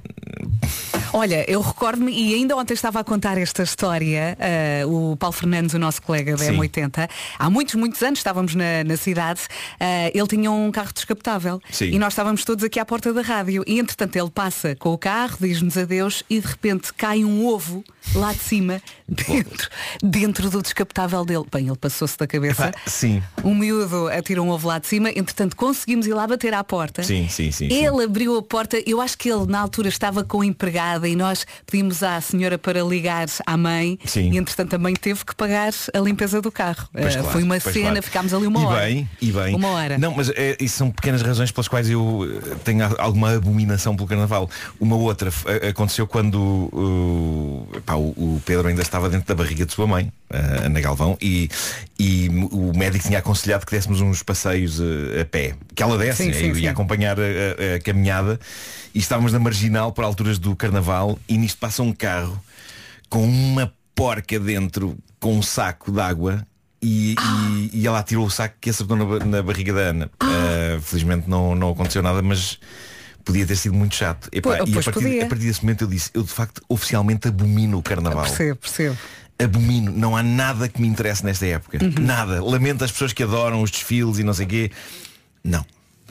Olha, eu recordo-me, e ainda ontem estava a contar esta história, eh, o Paulo Fernandes, o nosso colega da Sim. M80, há muitos, muitos anos estávamos na, na cidade, eh, ele tinha um carro descapotável Sim. e nós estávamos todos aqui à porta da rádio e entretanto ele passa com o carro, diz-nos adeus e de repente cai um ovo lá de cima, *laughs* dentro, dentro do descapotável dele. Bem, ele passou-se da cabeça. Epá, sim. O miúdo atirou um ovo lá de cima, entretanto conseguimos ir lá bater à porta. Sim, sim, sim, sim. Ele abriu a porta, eu acho que ele na altura estava com a empregada e nós pedimos à senhora para ligar à mãe Sim. e entretanto a mãe teve que pagar a limpeza do carro. Pois Eh, claro, Foi uma cena, claro. ficámos ali uma e hora. Bem, e bem. Uma hora. Não, mas é, isso são pequenas razões pelas quais eu eh, tenho alguma abominação pelo carnaval. Uma outra aconteceu quando uh, epá, o, o Pedro ainda estava dentro da barriga de sua mãe, a Ana Galvão, e, e o médico tinha aconselhado que dessemos uns passeios eh, a pé. Que ela desse, Sim, sim, eu sim. ia acompanhar a, a- a caminhada e estávamos na marginal por alturas do carnaval e nisto passa um carro com uma porca dentro com um saco de água e, e- e ela atirou o saco que acertou na, na barriga da Ana. Ah, felizmente não, não aconteceu nada, mas podia ter sido muito chato. Epá, Pois- e a partir, a partir desse momento eu disse, eu de facto oficialmente abomino o carnaval. Percebo, percebo. Abomino, não há nada que me interesse nesta época. Uhum. Nada. Lamento as pessoas que adoram os desfiles e não sei o quê. Não.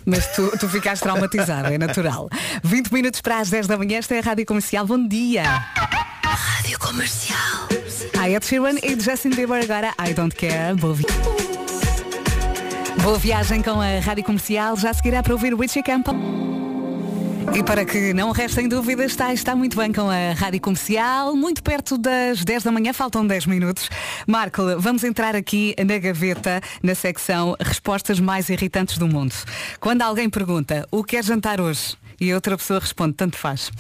Mas tu, tu ficaste traumatizado, é natural. 20 minutos para as 10 da manhã, esta é a Rádio Comercial. Bom dia. Rádio Comercial. Hi, Ed Sheeran e Justin Bieber agora I Don't Care. Boa, vi... Boa viagem com a Rádio Comercial. Já seguirá para ouvir Richie Campbell. E para que não restem dúvidas, está, está muito bem com a Rádio Comercial, muito perto das 10 da manhã, faltam 10 minutos. Marco, vamos entrar aqui na gaveta, na secção Respostas mais irritantes do mundo. Quando alguém pergunta, o que é jantar hoje? E a outra pessoa responde, tanto faz.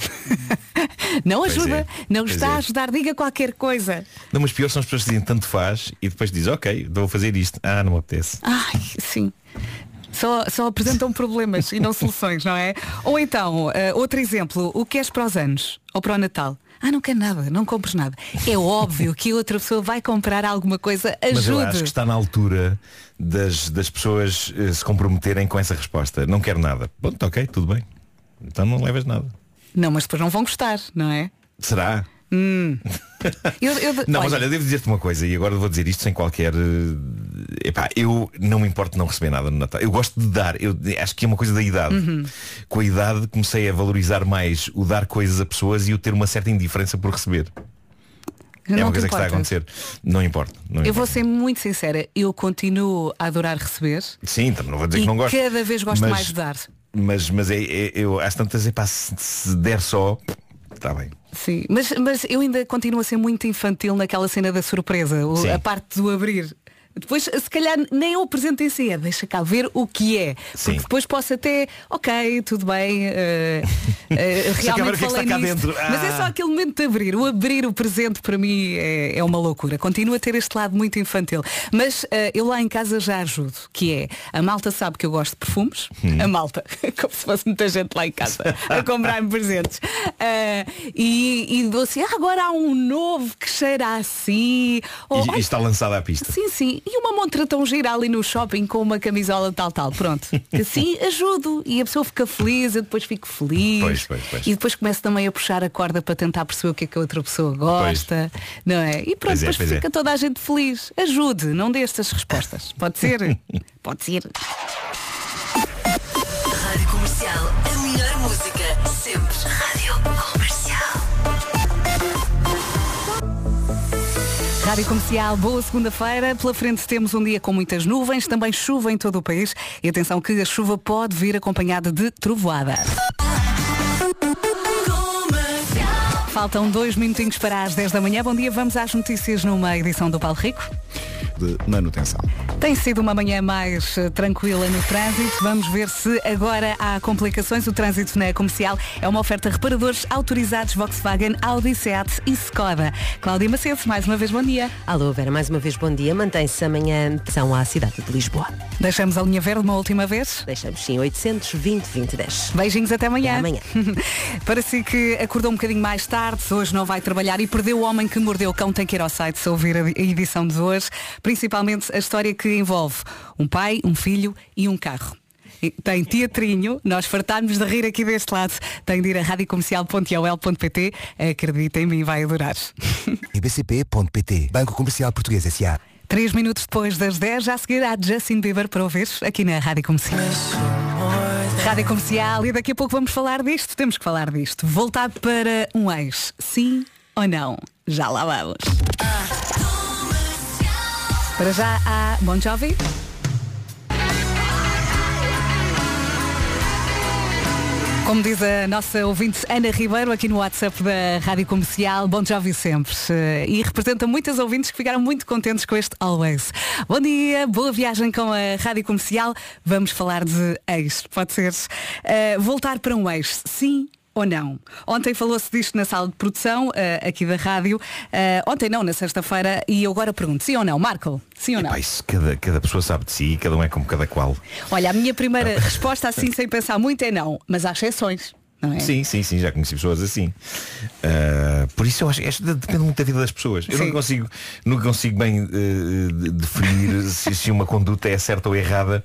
*laughs* não Pois ajuda, é, não está a é. ajudar, diga qualquer coisa. Não, mas pior são as pessoas que dizem tanto faz e depois dizem, ok, vou fazer isto. Ah, não me apetece. Ai, sim. Só, só apresentam problemas e não *laughs* soluções, não é? Ou então, eh, outro exemplo, o que és para os anos? Ou para o Natal? Ah, não quero nada, não compres nada. É óbvio que outra pessoa vai comprar alguma coisa, Mas eu ajude. acho que está na altura das, das pessoas eh, se comprometerem com essa resposta. Não quero nada. Pronto, ok, tudo bem. Então não levas nada. Não, mas depois não vão gostar, não é? Será? Hum. Eu- eu- Não, mas olha, devo dizer-te uma coisa e agora vou dizer isto sem qualquer. eh, Epá, eu não me importo de não receber nada no Natal. Eu gosto de dar. Eu acho que é uma coisa da idade. Uhum. Com a idade comecei a valorizar mais o dar coisas a pessoas e o ter uma certa indiferença por receber. é uma coisa que está a acontecer. Não importa. Não Eu importa. vou ser muito sincera, eu continuo a adorar receber Sim, também não vou dizer que não gosto. cada vez gosto mas, mais de dar. Mas, mas é, é- eu às tantas se, se der só, está bem. Sim, mas, mas eu ainda continuo a ser muito infantil naquela cena da surpresa, o- a parte do abrir. Depois, se calhar, nem é o presente em si, é deixa cá ver o que é. Sim. Porque depois posso até, ok, tudo bem, *laughs* cá ver realmente que que falei cá nisto. dentro. Mas é Ah. só aquele momento de abrir. O abrir o presente para mim é, é uma loucura. Continuo a ter este lado muito infantil. Mas eh, eu lá em casa já ajudo, que é, a malta sabe que eu gosto de perfumes, Hum. a malta, *laughs* como se fosse muita gente lá em casa a comprar-me *laughs* presentes. Ah, e, e dou assim, "Ah, agora há um novo que cheira assim. Ou, E, "Ai, e está lançada à pista. Sim, sim. E uma montra tão gira ali no shopping com uma camisola tal, tal. Pronto. *laughs* Assim ajudo. E a pessoa fica feliz, eu depois fico feliz. Pois, pois, pois. E depois começo também a puxar a corda para tentar perceber o que é que a outra pessoa gosta. Não é? E pronto, é, depois pois é. fica toda a gente feliz. Ajude, não dê estas respostas. Pode ser? *laughs* Pode ser. Rádio Comercial, boa segunda-feira. Pela frente temos um dia com muitas nuvens, também chuva em todo o país. E atenção que a chuva pode vir acompanhada de trovoada. Faltam dois minutinhos para as 10 da manhã. Bom dia, vamos às notícias numa edição do Paulo Rico. De manutenção. Tem sido uma manhã mais eh, tranquila no trânsito. Vamos ver se agora há complicações. O trânsito na comercial é uma oferta reparadores autorizados Volkswagen, Audi, Seat e Skoda. Cláudia Macedo, mais uma vez bom dia. Alô, Vera, mais uma vez bom dia. Mantém-se amanhã são à cidade de Lisboa. Deixamos a linha verde uma última vez. Deixamos sim 820 2010. Beijinhos até amanhã. Até amanhã. *laughs* Para si que acordou um bocadinho mais tarde, hoje não vai trabalhar e perdeu o homem que mordeu o cão, tem que ir ao site se ouvir a edição de hoje, principalmente a história que envolve um pai, um filho e um carro. Tem teatrinho, nós fartámos de rir aqui deste lado. Tem de ir a radiocomercial.ol.pt. Acredita em mim, vai adorar. *laughs* ibcp.pt Banco Comercial Português S.A. Três minutos depois das 10, já seguirá Justin Bieber para ouvir aqui na Rádio Comercial. Rádio Comercial e daqui a pouco vamos falar disto. Temos que falar disto. Voltar para um ex, sim ou não? Já lá vamos. Para já há Bon Jovi. Como diz a nossa ouvinte Ana Ribeiro aqui no WhatsApp da Rádio Comercial, Bom Jovi sempre. Eh, E representa muitas ouvintes que ficaram muito contentes com este Always. Bom dia, boa viagem com a Rádio Comercial. Vamos falar de ex, pode ser. Eh, voltar para um ex, sim ou não? Ontem falou-se disto na sala de produção, eh, aqui da rádio. Eh, ontem não, na sexta-feira, e eu agora pergunto, sim ou não? Marco, sim ou não? Epá, isso cada, cada pessoa sabe de si, cada um é como cada qual. Olha, a minha primeira *laughs* resposta assim, sem pensar muito, é não. Mas há exceções, é? Sim, sim, sim, já conheci pessoas assim. Ah, por isso eu acho que depende muito da vida das pessoas. Eu Sim. não consigo, não consigo bem de- definir *laughs* se, se uma conduta é certa ou errada,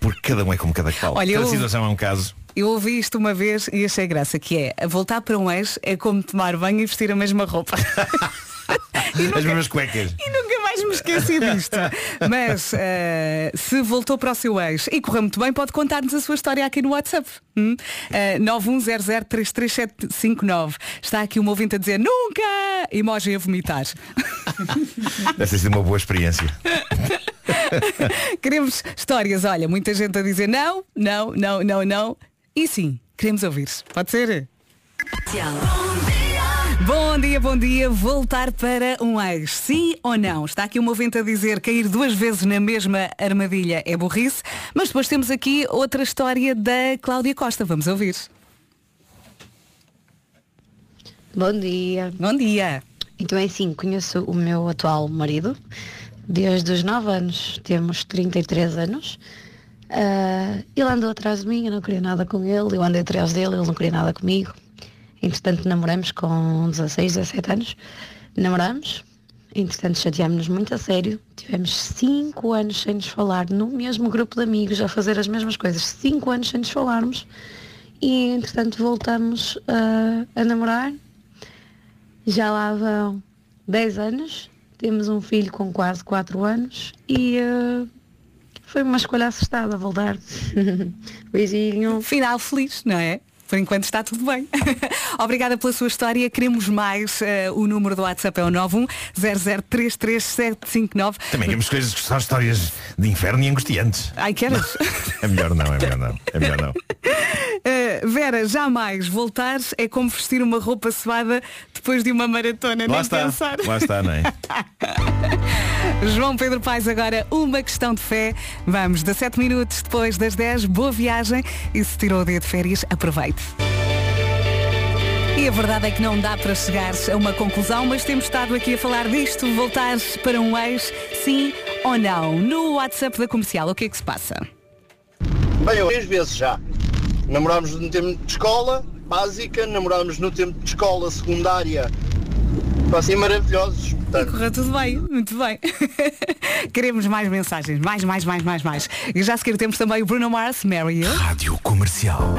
porque cada um é como cada qual. Olha, cada eu- situação é um caso. Eu ouvi isto uma vez e achei graça, que é voltar para um ex é como tomar banho e vestir a mesma roupa. *laughs* *laughs* As mesmas cuecas. E nunca mais me esqueci disto. Mas eh, se voltou para o seu ex e correu muito bem, pode contar-nos a sua história aqui no WhatsApp. Hum? Eh, 910033759. Está aqui uma ouvinte a dizer nunca! Emoji a vomitar. *laughs* Deve ter sido uma boa experiência. *laughs* Queremos histórias, olha, muita gente a dizer não, não, não, não, não. E sim, queremos ouvir. Pode ser? Bom dia, bom dia. Voltar para um ex, sim ou não? Está aqui um ouvinte a dizer cair duas vezes na mesma armadilha é burrice, mas depois temos aqui outra história da Cláudia Costa. Vamos ouvir. Bom dia. Bom dia. Então é assim, conheço o meu atual marido desde os 9 anos, temos 33 anos. Ah, ele andou atrás de mim, eu não queria nada com ele, eu andei atrás dele, ele não queria nada comigo. Entretanto namoramos com 16, 17 anos. Namoramos, entretanto chateámos-nos muito a sério. Tivemos 5 anos sem nos falar no mesmo grupo de amigos, a fazer as mesmas coisas. 5 anos sem nos falarmos. E entretanto voltamos ah, a namorar já lá vão 10 anos, temos um filho com quase 4 anos e eh, foi uma escolha assustada voltar. *laughs* Beijinho. Final feliz, não é? Por enquanto está tudo bem. *laughs* Obrigada pela sua história. Queremos mais. eh, o número do WhatsApp é o 910033759. Também temos coisas que são histórias de inferno e angustiantes. Ai, queres? É melhor não, é melhor não. É melhor não. Uh, *laughs* Vera, jamais voltar é como vestir uma roupa suada depois de uma maratona, Lá nem está. pensar. Lá está, não é? *laughs* João Pedro Paes, agora uma questão de fé. Vamos, 17 minutos depois das 10, boa viagem e se tirou o dia de férias, aproveite. E a verdade é que não dá para chegar a uma conclusão, mas temos estado aqui a falar disto, voltar para um ex, sim ou não? No WhatsApp da comercial, o que é que se passa? Bem, eu três vezes já. Namorámos no tempo de escola básica, namorámos no tempo de escola secundária. Assim, maravilhosos. E correu tudo bem, muito bem. *laughs* Queremos mais mensagens, mais, mais, mais, mais, mais. E já a seguir temos também o Bruno Mars, Mary. Rádio Comercial.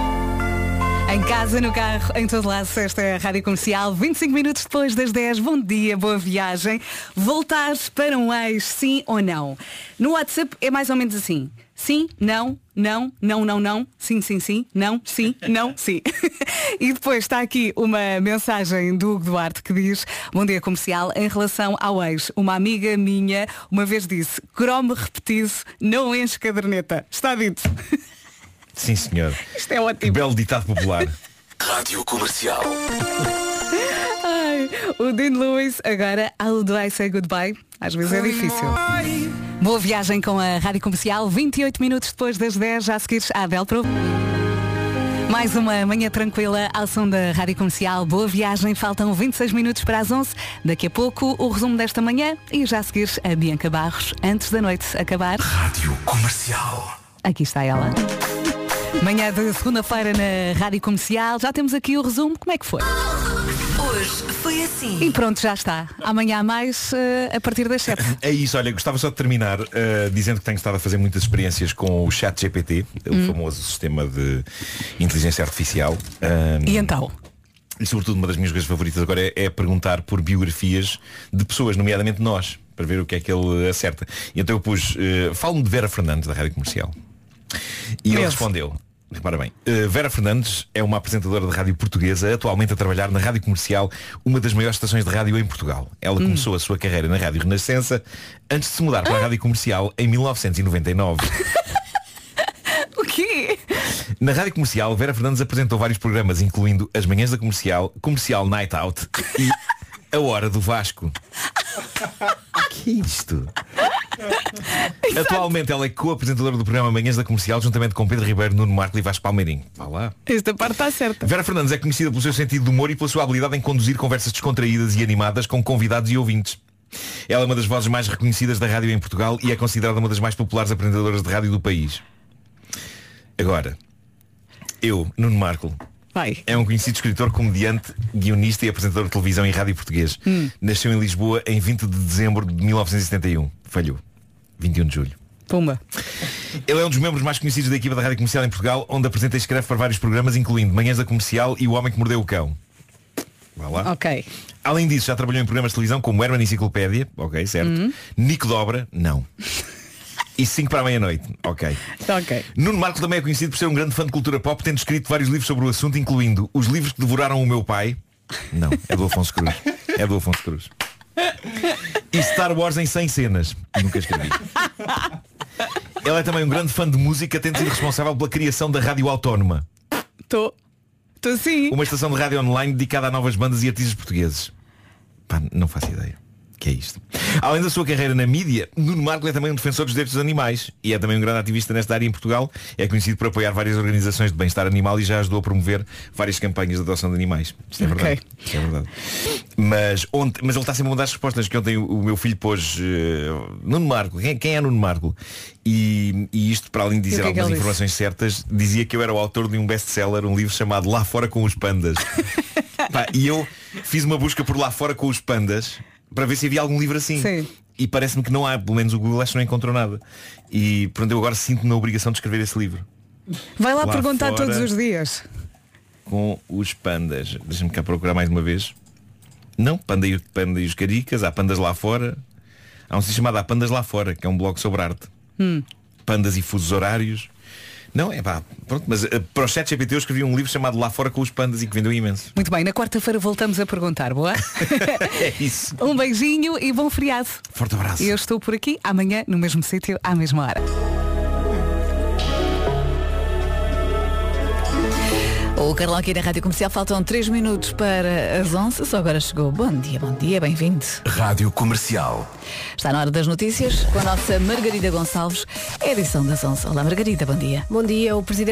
Em casa, no carro, em todo lado, esta é a Rádio Comercial, 25 minutos depois das 10, bom dia, boa viagem. Voltar para um ex, sim ou não? No WhatsApp é mais ou menos assim. Sim, não, não, não, não, não, sim, sim, sim, não, sim, não, sim. *laughs* e depois está aqui uma mensagem do Hugo Duarte que diz, bom dia comercial, em relação ao ex, uma amiga minha uma vez disse, cromo repetido, não enche caderneta. Está dito. *laughs* Sim, senhor. Isto é ótimo. Belo ditado popular. Rádio Comercial. *laughs* Ai, o Dean Lewis, agora How Do I Say Goodbye? Às vezes é difícil. Boa viagem com a Rádio Comercial, 28 minutos depois das 10, já a seguir a Adele Pro. Mais uma manhã tranquila ao som da Rádio Comercial. Boa viagem, faltam 26 minutos para as 11. Daqui a pouco o resumo desta manhã e já a seguir a Bianca Barros, antes da noite acabar. Rádio Comercial. Aqui está ela. Manhã de segunda-feira na Rádio Comercial. Já temos aqui o resumo. Como é que foi? Hoje foi assim. E pronto, já está. Amanhã há mais eh, a partir das 7. *laughs* É isso, olha, gostava só de terminar eh, dizendo que tenho estado a fazer muitas experiências com o chat GPT, Hum. o famoso sistema de inteligência artificial. Ahm, E então? E sobretudo uma das minhas coisas favoritas agora é, é perguntar por biografias de pessoas, nomeadamente nós, para ver o que é que ele acerta. E então eu pus, eh, falo-me de Vera Fernandes da Rádio Comercial. E ele Mesmo? respondeu, Repara bem, eh, Vera Fernandes é uma apresentadora de rádio portuguesa, atualmente a trabalhar na Rádio Comercial, uma das maiores estações de rádio em Portugal. Ela começou a sua carreira na Rádio Renascença antes de se mudar para a Rádio Comercial em 1999. *laughs* O quê? Na Rádio Comercial, Vera Fernandes apresentou vários programas, incluindo As Manhãs da Comercial, Comercial Night Out e A Hora do Vasco. *laughs* que é isto? Atualmente ela é co-apresentadora do programa Manhãs da Comercial, juntamente com Pedro Ribeiro, Nuno Marco e Vasco Palmeirinho. Vá lá. Esta parte está certa. Vera Fernandes é conhecida pelo seu sentido de humor e pela sua habilidade em conduzir conversas descontraídas e animadas com convidados e ouvintes. Ela é uma das vozes mais reconhecidas da rádio em Portugal e é considerada uma das mais populares apresentadoras de rádio do país. Agora, eu, Nuno Marco, Vai. é um conhecido escritor, comediante, guionista e apresentador de televisão e rádio português. Hum. Nasceu em Lisboa em 20 de dezembro de 1971. Falhou. 21 de julho. Pumba. Ele é um dos membros mais conhecidos da equipa da Rádio Comercial em Portugal, onde apresenta e escreve para vários programas, incluindo Manhãs da Comercial e O Homem que Mordeu o Cão. Vá lá. Ok. Além disso, já trabalhou em programas de televisão como Herman Enciclopédia, ok, certo. Uhum. Nico Dobra, não. *laughs* E 5 para a meia-noite, ok. Ok. Nuno Marco também é conhecido por ser um grande fã de cultura pop, tendo escrito vários livros sobre o assunto, incluindo Os Livros que Devoraram o Meu Pai. Não, é do Afonso Cruz. É do Afonso Cruz. E Star Wars em 100 cenas. Nunca escrevi. Ele é também um grande fã de música, tendo sido responsável pela criação da Rádio Autónoma. Estou. Estou sim. Uma estação de rádio online dedicada a novas bandas e artistas portugueses. Pá, não faço ideia. Que é isto? Além da sua carreira na mídia, Nuno Marco é também um defensor dos direitos dos animais e é também um grande ativista nesta área em Portugal. É conhecido por apoiar várias organizações de bem-estar animal e já ajudou a promover várias campanhas de adoção de animais. Isto é verdade. Isto é verdade. Mas, ontem, mas ele está sempre a mudar as respostas que ontem o, o meu filho pôs eh, Nuno Marco, quem, quem é Nuno Marco? E, e isto, para além de dizer é algumas disse? informações certas, dizia que eu era o autor de um best-seller, um livro chamado Lá Fora com os Pandas. *laughs* Pá, e eu fiz uma busca por lá fora com os pandas para ver se havia algum livro assim. Sim. E parece-me que não há, pelo menos o Google acho que não encontrou nada. E pronto, eu agora sinto na obrigação de escrever esse livro. Vai lá, Lá perguntar fora. todos os dias. Com os pandas. Deixa-me cá procurar mais uma vez. Não, panda e, panda e os caricas, há pandas lá fora. Há um sítio chamado Há Pandas Lá Fora, que é um blog sobre arte. Hum. Pandas e fusos horários. Não, é pá, pronto, mas eh, para o chat GPT eu escrevi um livro chamado Lá Fora com os Pandas e que vendeu imenso. Muito bem, na quarta-feira voltamos a perguntar, boa? *laughs* *laughs* É isso. um beijinho e bom feriado. Forte abraço. Eu estou por aqui amanhã no mesmo sítio, à mesma hora. O Carlão aqui na Rádio Comercial faltam 3 minutos para as 11. Só agora chegou. Bom dia, bom dia, bem-vindo. Rádio Comercial. Está na hora das notícias com a nossa Margarida Gonçalves, edição das 11. Olá, Margarida, bom dia. Bom dia, o Presidente